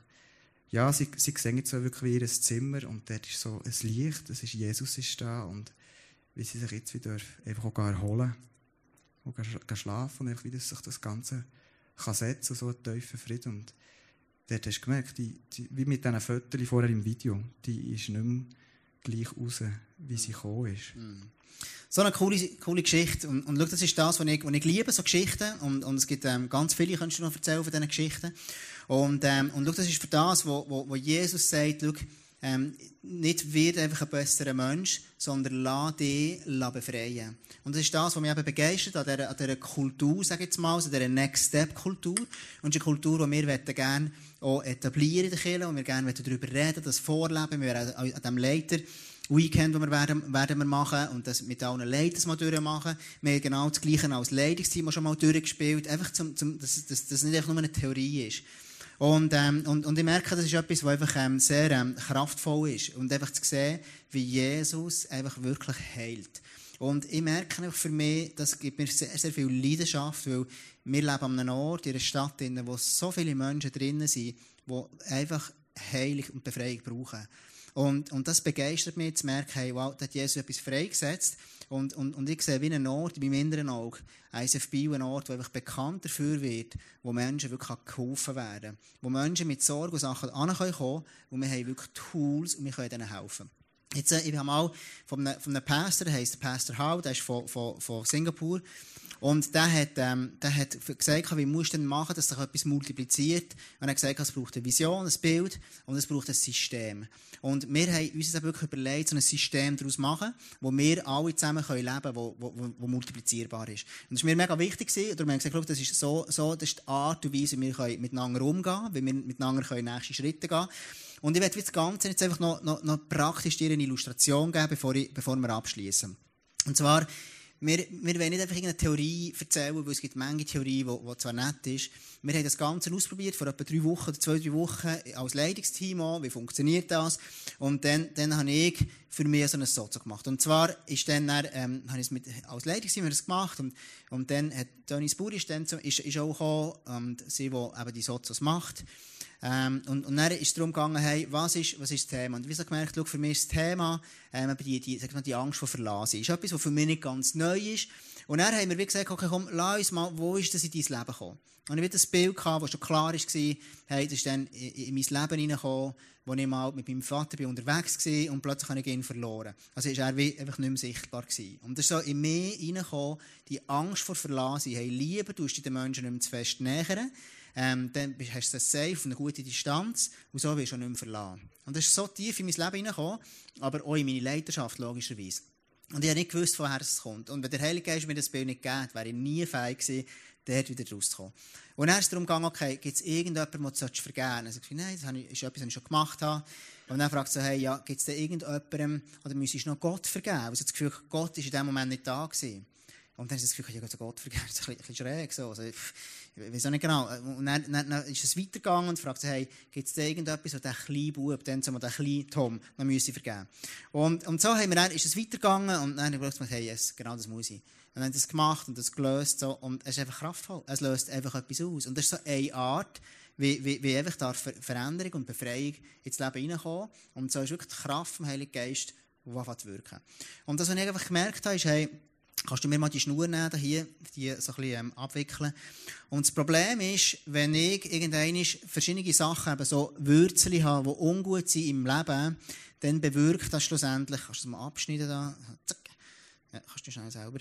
ja, sie, sie sehen jetzt so wirklich wie ihr Zimmer und dort ist so ein Licht, das ist Jesus ist da und wie sie sich jetzt wieder einfach auch erholen und schlafen und einfach wieder sich das Ganze kann setzen, so einen tiefen Frieden. Und dort hast du gemerkt, die, die, wie mit diesen Fotos vorher im Video, die ist nicht mehr gleich raus, wie sie gekommen ist. Mm. So eine coole, coole Geschichte. Und, und schau, das ist das, was ich, was ich liebe, so Geschichten. Und, und es gibt ähm, ganz viele, kannst du noch erzählen von diesen Geschichten. Und, ähm, und schau, das ist für das, wo, wo, wo Jesus sagt, schau, ähm, nicht wird einfach ein besserer Mensch, sondern lass dich befreien. Und das ist das, was mich eben begeistert an dieser, an dieser Kultur, sage ich jetzt mal, an dieser Next-Step-Kultur. Und eine Kultur, die wir gerne auch etablieren in der Kirche und wir gerne darüber reden, das vorleben. Wir werden an diesem Leiter Weekend, das wir werden, werden wir machen und das mit allen Leitern mal durchmachen. Wir haben genau das Gleiche als Leitungsteam schon mal durchgespielt, einfach zum, zum, dass das nicht einfach nur eine Theorie ist. Und, ähm, und, und ich merke, das ist etwas, was einfach ähm, sehr ähm, kraftvoll ist. Und einfach zu sehen, wie Jesus einfach wirklich heilt. Und ich merke einfach für mich, das gibt mir sehr, sehr viel Leidenschaft, weil wir leben an einem Ort, in einer Stadt, wo so viele Menschen drinnen sind, die einfach Heilung und Befreiung brauchen. Und, und das begeistert mich zu merken, hey, wow, da hat Jesus etwas freigesetzt. Und, und, und ich sehe wie einen Ort in meinem inneren Auge, ein Ort, der einfach bekannt dafür wird, wo Menschen wirklich geholfen werden Wo Menschen mit Sorgen und Sachen ankommen können, wo wir haben wirklich Tools und wir können ihnen helfen. Jetzt, äh, ich habe mal von einem, von einem Pastor, der heißt Pastor Hau, der ist von, von, von Singapur. Und der hat, ähm, der hat gesagt, wie musst du denn machen, dass sich etwas multipliziert? Und er hat gesagt, es braucht eine Vision, ein Bild und es braucht ein System. Und wir haben uns jetzt wirklich überlegt, so ein System daraus machen, wo wir alle zusammen können leben können, wo, wo, wo multiplizierbar ist. Und das war mir mega wichtig. Gewesen. Und wir haben gesagt, das ist so, so das ist die Art und Weise, wie wir können miteinander umgehen können, wie wir miteinander können nächste Schritte gehen Und ich werde das Ganze jetzt einfach noch, noch, noch praktisch dir eine Illustration geben, bevor, ich, bevor wir abschließen. Und zwar, wir, wir wollen nicht einfach irgendeine Theorie erzählen, weil es gibt manche Theorie, die, die zwar nett ist. Wir haben das Ganze ausprobiert, vor etwa drei Wochen oder zwei, drei Wochen als Leitungsteam an. Wie funktioniert das? Und dann, dann habe ich für mich so ein Sozo gemacht. Und zwar ist dann, ähm, habe ich es mit, als Leitungsteam das gemacht und, und dann hat Tönnies Buri ist, dann, ist, ist auch gekommen, und sie, die eben die Sozos macht. Ähm, und, und dann ist darum gegangen, hey, was ist, was ist das Thema? Und wie so gemerkt, schau, für mich ist das Thema, ähm, die, die, sag mal, die Angst vor Verlassen. Ist etwas, was für mich nicht ganz neu ist. Und dann haben wir wie gesagt, okay, komm, lass uns mal, wo ist das in dein Leben gekommen? Und ich hatte das Bild, gehabt, das schon klar war, hey, das ist dann in, in mein Leben hineingekommen, wo ich mal mit meinem Vater bin unterwegs war und plötzlich habe ich ihn verloren. Also ist er wie einfach nicht mehr sichtbar gewesen. Und das ist so in mir hineingekommen, die Angst vor Verlassen. Hey, lieber tust du den Menschen nicht mehr zu fest nähern, ähm, dann hast du das safe auf eine gute Distanz und so wirst du auch nicht mehr verlassen. Und das ist so tief in mein Leben hineingekommen, aber auch in meine Leidenschaft, logischerweise. Und ich habe nicht gewusst, woher es kommt. Und wenn der Heilige Geist mir das Bild nicht gegeben wäre ich nie fähig gewesen, dort wieder rauszukommen. Und dann ist es darum gegangen, okay, gibt es irgendjemanden, den du vergeben sollst? Ich nein, das ist etwas, was ich schon gemacht habe. Und dann fragt sie, hey, ja, gibt es da irgendjemanden, oder müsstest du noch Gott vergeben? Also das Gefühl, Gott ist in dem Moment nicht da gewesen. Und dann ist das Gefühl, ich habe Gott vergeben. Das ist ein bisschen schräg. So. Also, ich weiß auch nicht genau. Und dann, dann, dann ist es weitergegangen und fragt sich, hey, gibt es da irgendetwas, was der kleine Bub, dann so der kleine Tom, noch müsse vergeben? Und, und so haben wir dann, ist es weitergegangen und dann habe ich gedacht, hey, yes, genau das muss ich. Und haben das gemacht und das gelöst so, und es ist einfach kraftvoll. Es löst einfach etwas aus. Und das ist so eine Art, wie, wie, wie einfach da Veränderung und Befreiung ins Leben hineinkommen. Und so ist wirklich die Kraft vom Heiligen Geist, die zu wirken. Und das, was ich einfach gemerkt habe, ist, hey, Kannst du mir mal die Schnur nehmen, hier, die so ein bisschen ähm, abwickeln. Und das Problem ist, wenn ich irgendwann verschiedene Sachen eben so Würzel habe, die ungut sind im Leben, dann bewirkt das schlussendlich, kannst du das mal abschneiden da, zack, ja, kannst du schnell selber.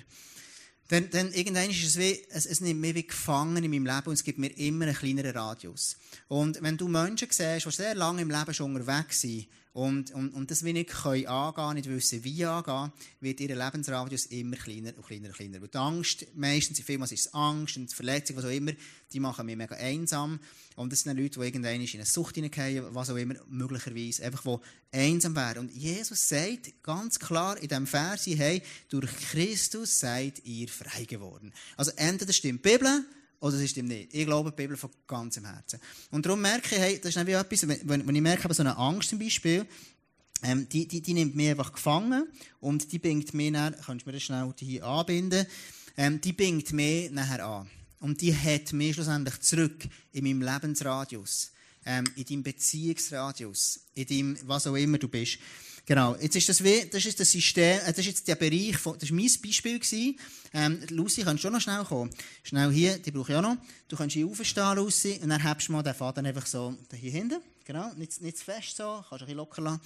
Dann, dann irgendwann ist es wie, es, es nimmt mich wie gefangen in meinem Leben und es gibt mir immer einen kleineren Radius. Und wenn du Menschen siehst, die sehr lange im Leben schon unterwegs sind, und, und, und das ich können angehen, nicht wissen, wie angehen, wird ihr Lebensradius immer kleiner und kleiner und kleiner. Weil die Angst, meistens, vielmals ist es Angst und Verletzung, was auch immer, die machen mich mega einsam. Und das sind Leute, die irgendwann in eine Sucht hineingehen, was auch immer, möglicherweise, einfach, die einsam wären. Und Jesus sagt ganz klar in diesem Vers, hey, durch Christus seid ihr frei geworden. Also entweder stimmt die Bibel, oder es stimmt nicht. Ich glaube die Bibel von ganzem Herzen. Und darum merke ich, hey, das ist wie etwas, wenn, wenn ich merke, so eine Angst zum Beispiel, ähm, die, die, die nimmt mich einfach gefangen und die bindet mich dann, kannst du mir das schnell hier anbinden, ähm, die bindet mich nachher an. Und die hat mich schlussendlich zurück in meinem Lebensradius, ähm, in deinem Beziehungsradius, in deinem, was auch immer du bist. Genau. Jetzt ist das wie, das ist das System, äh, das ist jetzt der Bereich von, das war mein Beispiel gewesen. Ähm, Lucy, kannst du schon noch schnell kommen? Schnell hier, die brauche ich auch noch. Du kannst hier aufstehen, Lucy, und dann hebst du mal den Faden einfach so hier hinten. Genau. Nicht, nicht zu fest so, kannst du ein bisschen locker lassen.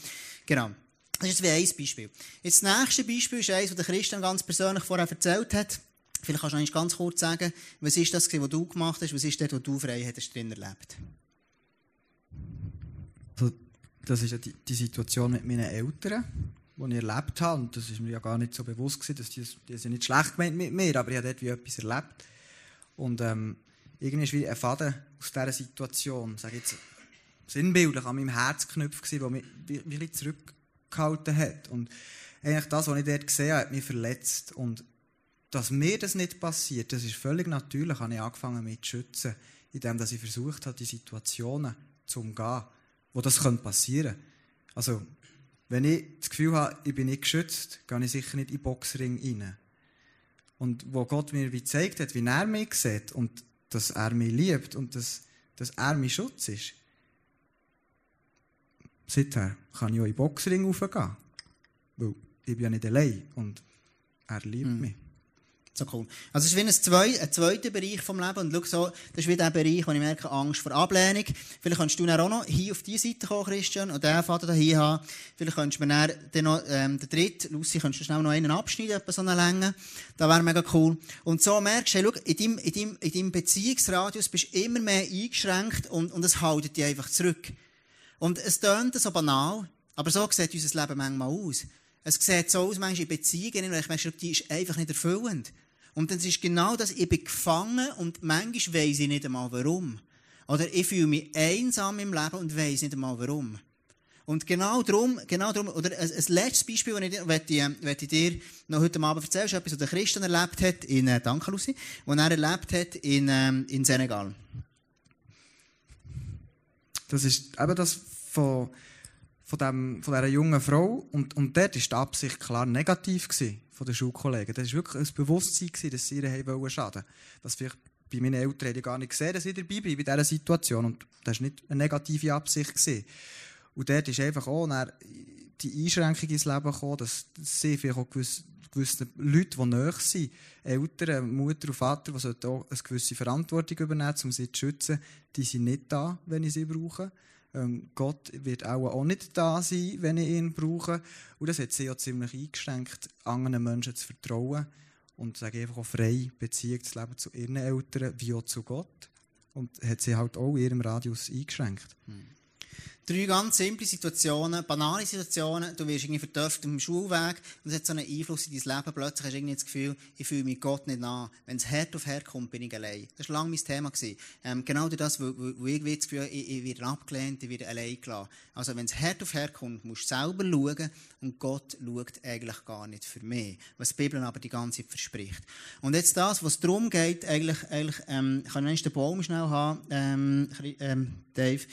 Genau. Das ist wie ein Beispiel. Jetzt das nächste Beispiel ist eines, das Christian ganz persönlich vorher erzählt hat. Vielleicht kannst du eigentlich ganz kurz sagen, was ist das, was du gemacht hast, was ist das, was du frei hast drin erlebt? Das ist ja die, die, Situation mit meinen Eltern, die ich erlebt habe. Und das ist mir ja gar nicht so bewusst gewesen, dass die, die sind nicht schlecht gemeint mit mir, aber ich habe dort wie etwas erlebt. Und ähm, irgendwie ist wie ein Faden aus dieser Situation, sage jetzt, sinnbildlich an meinem Herzknopf gewesen, der mich wie, zurückgehalten hat. Und eigentlich das, was ich dort gesehen habe, hat mich verletzt. Und dass mir das nicht passiert, das ist völlig natürlich, habe ich angefangen mich zu schützen, indem ich versucht habe, die Situationen zu umgehen wo das passieren könnte. Also, wenn ich das Gefühl habe, ich bin nicht geschützt, gehe ich sicher nicht in den Boxring rein. Und wo Gott mir wie gezeigt hat, wie er mich sieht und dass er mich liebt und dass, dass er mein Schutz ist, seither kann ich auch in den Boxring raufgehen. Weil ich bin ja nicht allein und er liebt mhm. mich. So cool. Also, es ist wie ein, zwei, ein zweiter Bereich vom Leben. Und schau so, das ist wie der Bereich, wo ich merke, Angst vor Ablehnung. Vielleicht kannst du dann auch noch hier auf diese Seite kommen, Christian, und den Vater hier haben. Vielleicht könntest du mir dann noch, ähm, den dritten, Lucy, könntest du schnell noch einen abschneiden, etwa so eine Länge. Das wäre mega cool. Und so merkst du, hey, schau, in deinem, in deinem, in deinem Beziehungsradius bist du immer mehr eingeschränkt und, und es hält dich einfach zurück. Und es tönt so banal, aber so sieht unser Leben manchmal aus. Es sieht so aus, manchmal in Beziehungen, und ich merke, die ist einfach nicht erfüllend. Und dann ist genau das, ich bin gefangen und manchmal weiss ich nicht einmal warum. Oder ich fühle mich einsam im Leben und weiss nicht einmal warum. Und genau darum, genau darum, oder ein, ein letztes Beispiel, das ich, möchte, äh, möchte ich dir noch heute Abend erzählen, ist etwas, was der Christian erlebt hat in, äh, danke Lucy, was er erlebt hat in, ähm, in Senegal. Das ist eben das von, von, dem, von dieser jungen Frau. Und, und dort war die Absicht klar negativ gewesen, von den Schulkollegen. Das war wirklich ein Bewusstsein, gewesen, dass sie ihr haben schaden Das vielleicht bei meinen Eltern hätte ich gar nicht gesehen, dass ich dabei bin in dieser Situation. Und das war nicht eine negative Absicht. Gewesen. Und dort ist einfach auch die Einschränkung ins Leben gekommen, dass, sie vielleicht auch gewisse, gewisse Leute, die nahe sind, Eltern, Mutter und Vater, die auch eine gewisse Verantwortung übernehmen, um sie zu schützen, die sind nicht da, wenn ich sie brauche. Ähm, Gott wird auch, auch nicht da sein, wenn ich ihn brauche. Und das hat sie ja ziemlich eingeschränkt, anderen Menschen zu vertrauen und sage einfach auch frei Beziehung zu leben zu ihren Eltern wie auch zu Gott. Und hat sie halt auch in ihrem Radius eingeschränkt. Hm. Drei ganz simple Situationen, banale Situationen. Du wirst irgendwie vertöft auf dem Schulweg und es hat so einen Einfluss in dein Leben. Plötzlich hast du irgendwie das Gefühl, ich fühle mich Gott nicht an. Wenn es hart auf hart kommt, bin ich allein. Das war lange mein Thema. Ähm, genau durch das, wo, wo ich das Gefühl ich, ich werde abgelehnt, ich werde allein gelassen. Also wenn es hart auf hart kommt, musst du selber schauen und Gott schaut eigentlich gar nicht für mich. Was die Bibel aber die ganze Zeit verspricht. Und jetzt das, was darum geht, eigentlich, eigentlich ähm, kann ich den Baum schnell haben, ähm, ähm, Dave.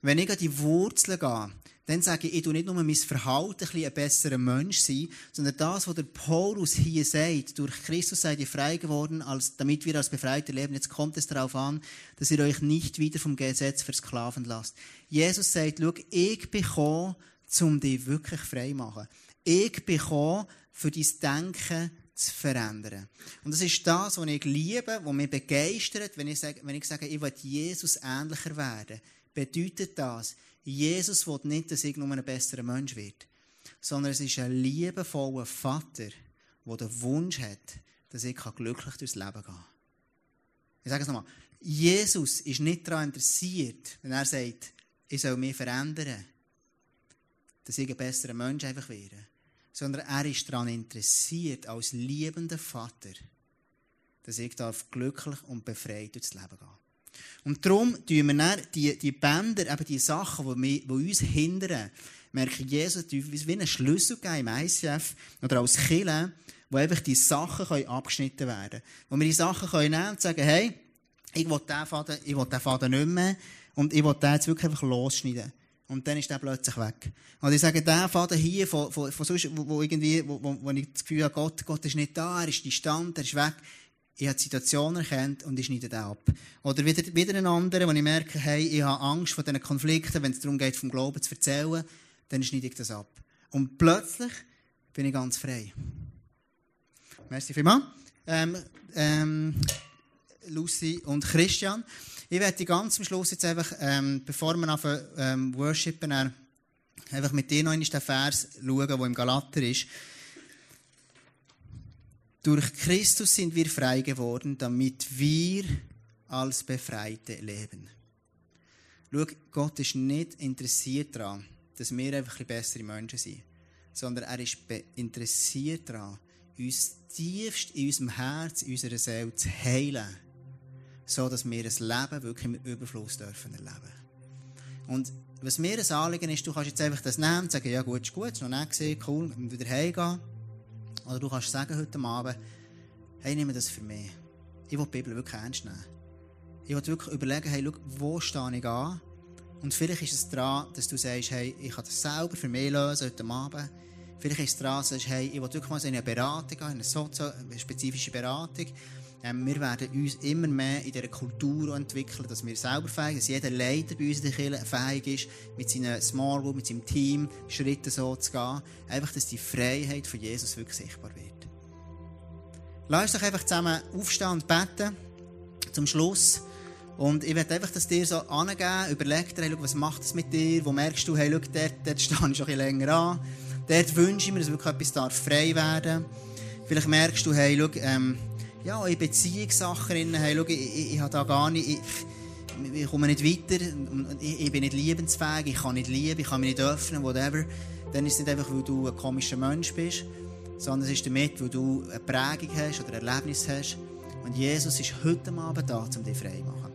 Wenn ich an die Wurzeln gehe, dann sage ich, ich tue nicht nur mein Verhalten ein, ein besserer Mensch sein, sondern das, was der Paulus hier sagt, durch Christus seid ihr frei geworden, als, damit wir als Befreite leben. Jetzt kommt es darauf an, dass ihr euch nicht wieder vom Gesetz versklaven lasst. Jesus sagt, schau, ich bin gekommen, um dich wirklich frei zu machen. Ich bin gekommen, für dein Denken zu verändern. Und das ist das, was ich liebe, was mich begeistert, wenn ich sage, wenn ich, sage, ich will Jesus ähnlicher werden bedeutet das, Jesus will nicht, dass ich nur ein besserer Mensch wird, sondern es ist ein liebevoller Vater, der den Wunsch hat, dass ich glücklich durchs Leben gehen kann. Ich sage es nochmal. Jesus ist nicht daran interessiert, wenn er sagt, ich soll mich verändern, dass ich ein besserer Mensch einfach werde, sondern er ist daran interessiert, als liebender Vater, dass ich glücklich und befreit durchs Leben gehen und darum tun wir dann die, die Bänder, eben die Sachen, die, die uns hindern, merke Jesus, wie einen Schlüssel geben im ICF oder als Kille, wo einfach die Sachen können abgeschnitten werden können. Wo wir die Sachen können nehmen und sagen, hey, ich will diesen Faden, ich will diesen Faden nicht mehr und ich will den jetzt wirklich einfach losschneiden. Und dann ist der plötzlich weg. Und ich sage, der Faden hier, von, von, von sonst, wo, wo, irgendwie, wo, wo, ich das Gefühl habe, Gott, Gott ist nicht da, er ist distant, er ist weg ich habe die Situation erkannt und ich schneide den ab. Oder wieder, wieder einen anderen, wo ich merke, hey, ich habe Angst vor diesen Konflikten, wenn es darum geht, vom Glauben zu erzählen, dann schneide ich das ab. Und plötzlich bin ich ganz frei. Merci vielmals. Ähm, ähm, Lucy und Christian. Ich werde ganz am Schluss jetzt einfach, ähm, bevor wir anfangen, ähm, worshipen, einfach mit dir noch einmal den Vers schauen, der im Galater ist. Durch Christus sind wir frei geworden, damit wir als Befreite leben. Schau, Gott ist nicht interessiert daran, dass wir einfach ein bessere Menschen sind, sondern er ist interessiert daran, uns tiefst in unserem Herz, in unserer Seele zu heilen, so dass wir ein Leben wirklich im Überfluss dürfen erleben. Und was mir ein Anliegen ist, du kannst jetzt einfach das nehmen und sagen, ja gut, ist gut, ist noch nicht gesehen, cool, wieder heimgehen. Oder du kannst sagen heute Abend, hey, nehme das für mich. Ich will die Bibel wirklich ernst nehmen. Ich will wirklich überlegen, hey, schau, wo stehe ich an? Und vielleicht ist es daran, dass du sagst, hey, ich kann das selber für mich lösen heute Abend. Vielleicht ist es daran, dass du sagst, hey, ich will wirklich mal in eine Beratung gehen, Sozi eine spezifische Beratung. Ähm, wir werden uns immer mehr in dieser Kultur entwickeln, dass wir selber fähig sind, dass jeder Leiter bei uns in der Kirche fähig ist, mit seinem Small Group, mit seinem Team Schritte so zu gehen. Einfach, dass die Freiheit von Jesus wirklich sichtbar wird. Lass uns doch einfach zusammen aufstehen und beten. Zum Schluss. Und ich werde einfach das dir so angeben, überleg dir, hey, was macht es mit dir, wo merkst du, hey, schau, dort, dort stehe ich schon ein bisschen länger an. Dort wünsche ich mir, dass wirklich etwas darf frei werden Vielleicht merkst du, hey, schau, ähm, ja, in Beziehungssachen, hey, schau, ich, ich, ich habe da gar nicht, ich, ich komme nicht weiter, ich, ich bin nicht liebensfähig, ich kann nicht lieben, ich kann mich nicht öffnen, whatever. Dann ist es nicht einfach, weil du ein komischer Mensch bist, sondern es ist damit, weil du eine Prägung hast oder ein Erlebnis hast. Und Jesus ist heute Abend da, um dich frei zu machen.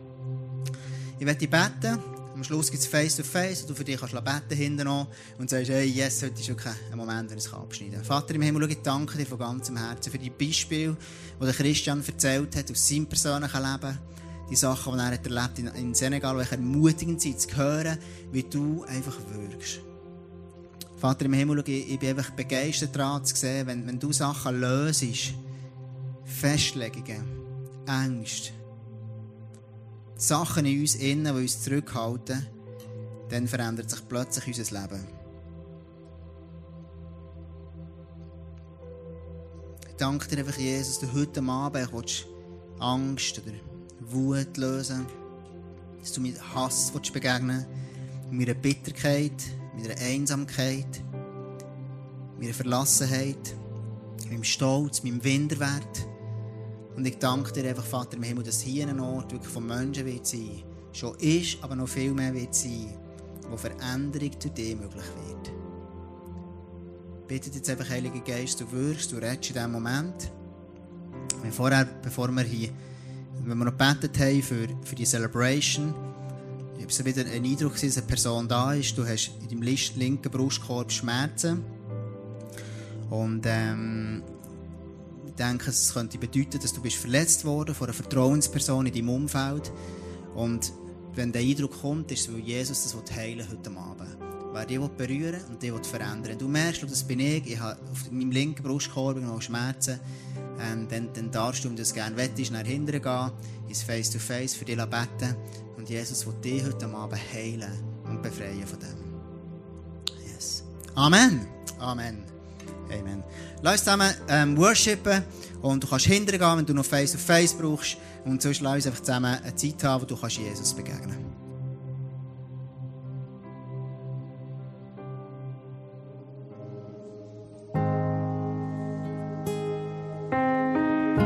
Ich werde dich beten Am Schluss gibt es Face-to-Face, du für dich kannst beten hinten noch und sagst, hey, yes, heute ist wirklich ein Moment, wenn ich es abschneiden kann. Vater im Himmel, ich danke dir von ganzem Herzen für die Beispiele, die der Christian erzählt hat aus seinem persönlichen Leben. Die Sachen, die er erlebt in, in Senegal, welche ermutigend sind, zu hören, wie du einfach wirkst. Vater im Himmel, ich, ich bin einfach begeistert daran zu sehen, wenn, wenn du Sachen löst, Festlegungen, Ängste, Sachen in uns innen, die uns zurückhalten, dann verändert sich plötzlich unser Leben. Ich danke dir einfach, Jesus, dass du heute Abend Angst oder Wut lösen dass du mir Hass begegnen meiner Bitterkeit, meiner Einsamkeit, meiner Verlassenheit, meinem Stolz, meinem Winderwert. Und ich danke dir einfach, Vater im Himmel, dass hier ein Ort wirklich von Menschen wird sein. Schon ist, aber noch viel mehr wird sein, wo Veränderung durch dich möglich wird. Bitte jetzt einfach, Heiliger Geist, du wirkst, du redest in diesem Moment. Vorher, bevor wir hier, wenn wir noch gebetet haben für, für die Celebration, ich habe so wieder einen Eindruck, dass eine Person da ist. Du hast in deinem linken Brustkorb Schmerzen. Und ähm, denke, es könnte bedeuten, dass du bist verletzt worden von einer Vertrauensperson in deinem Umfeld. Und wenn der Eindruck kommt, ist es, weil Jesus das heilen heute Abend. Wer dich berühren und dich verändern Du merkst, das bin ich, ich habe auf meinem linken Brustkorb noch Schmerzen. Ähm, dann, dann darfst du, wenn du das gerne wettest, nach hinten gehen, ins Face-to-Face für dich beten. Und Jesus will dich heute Abend heilen und befreien von dem. Yes. Amen. Amen. Amen. Lass uns zusammen ähm, worshipen und du kannst hintergehen, wenn du noch Face-to-Face brauchst. Und sonst lass uns einfach zusammen eine Zeit haben, wo du kannst Jesus begegnen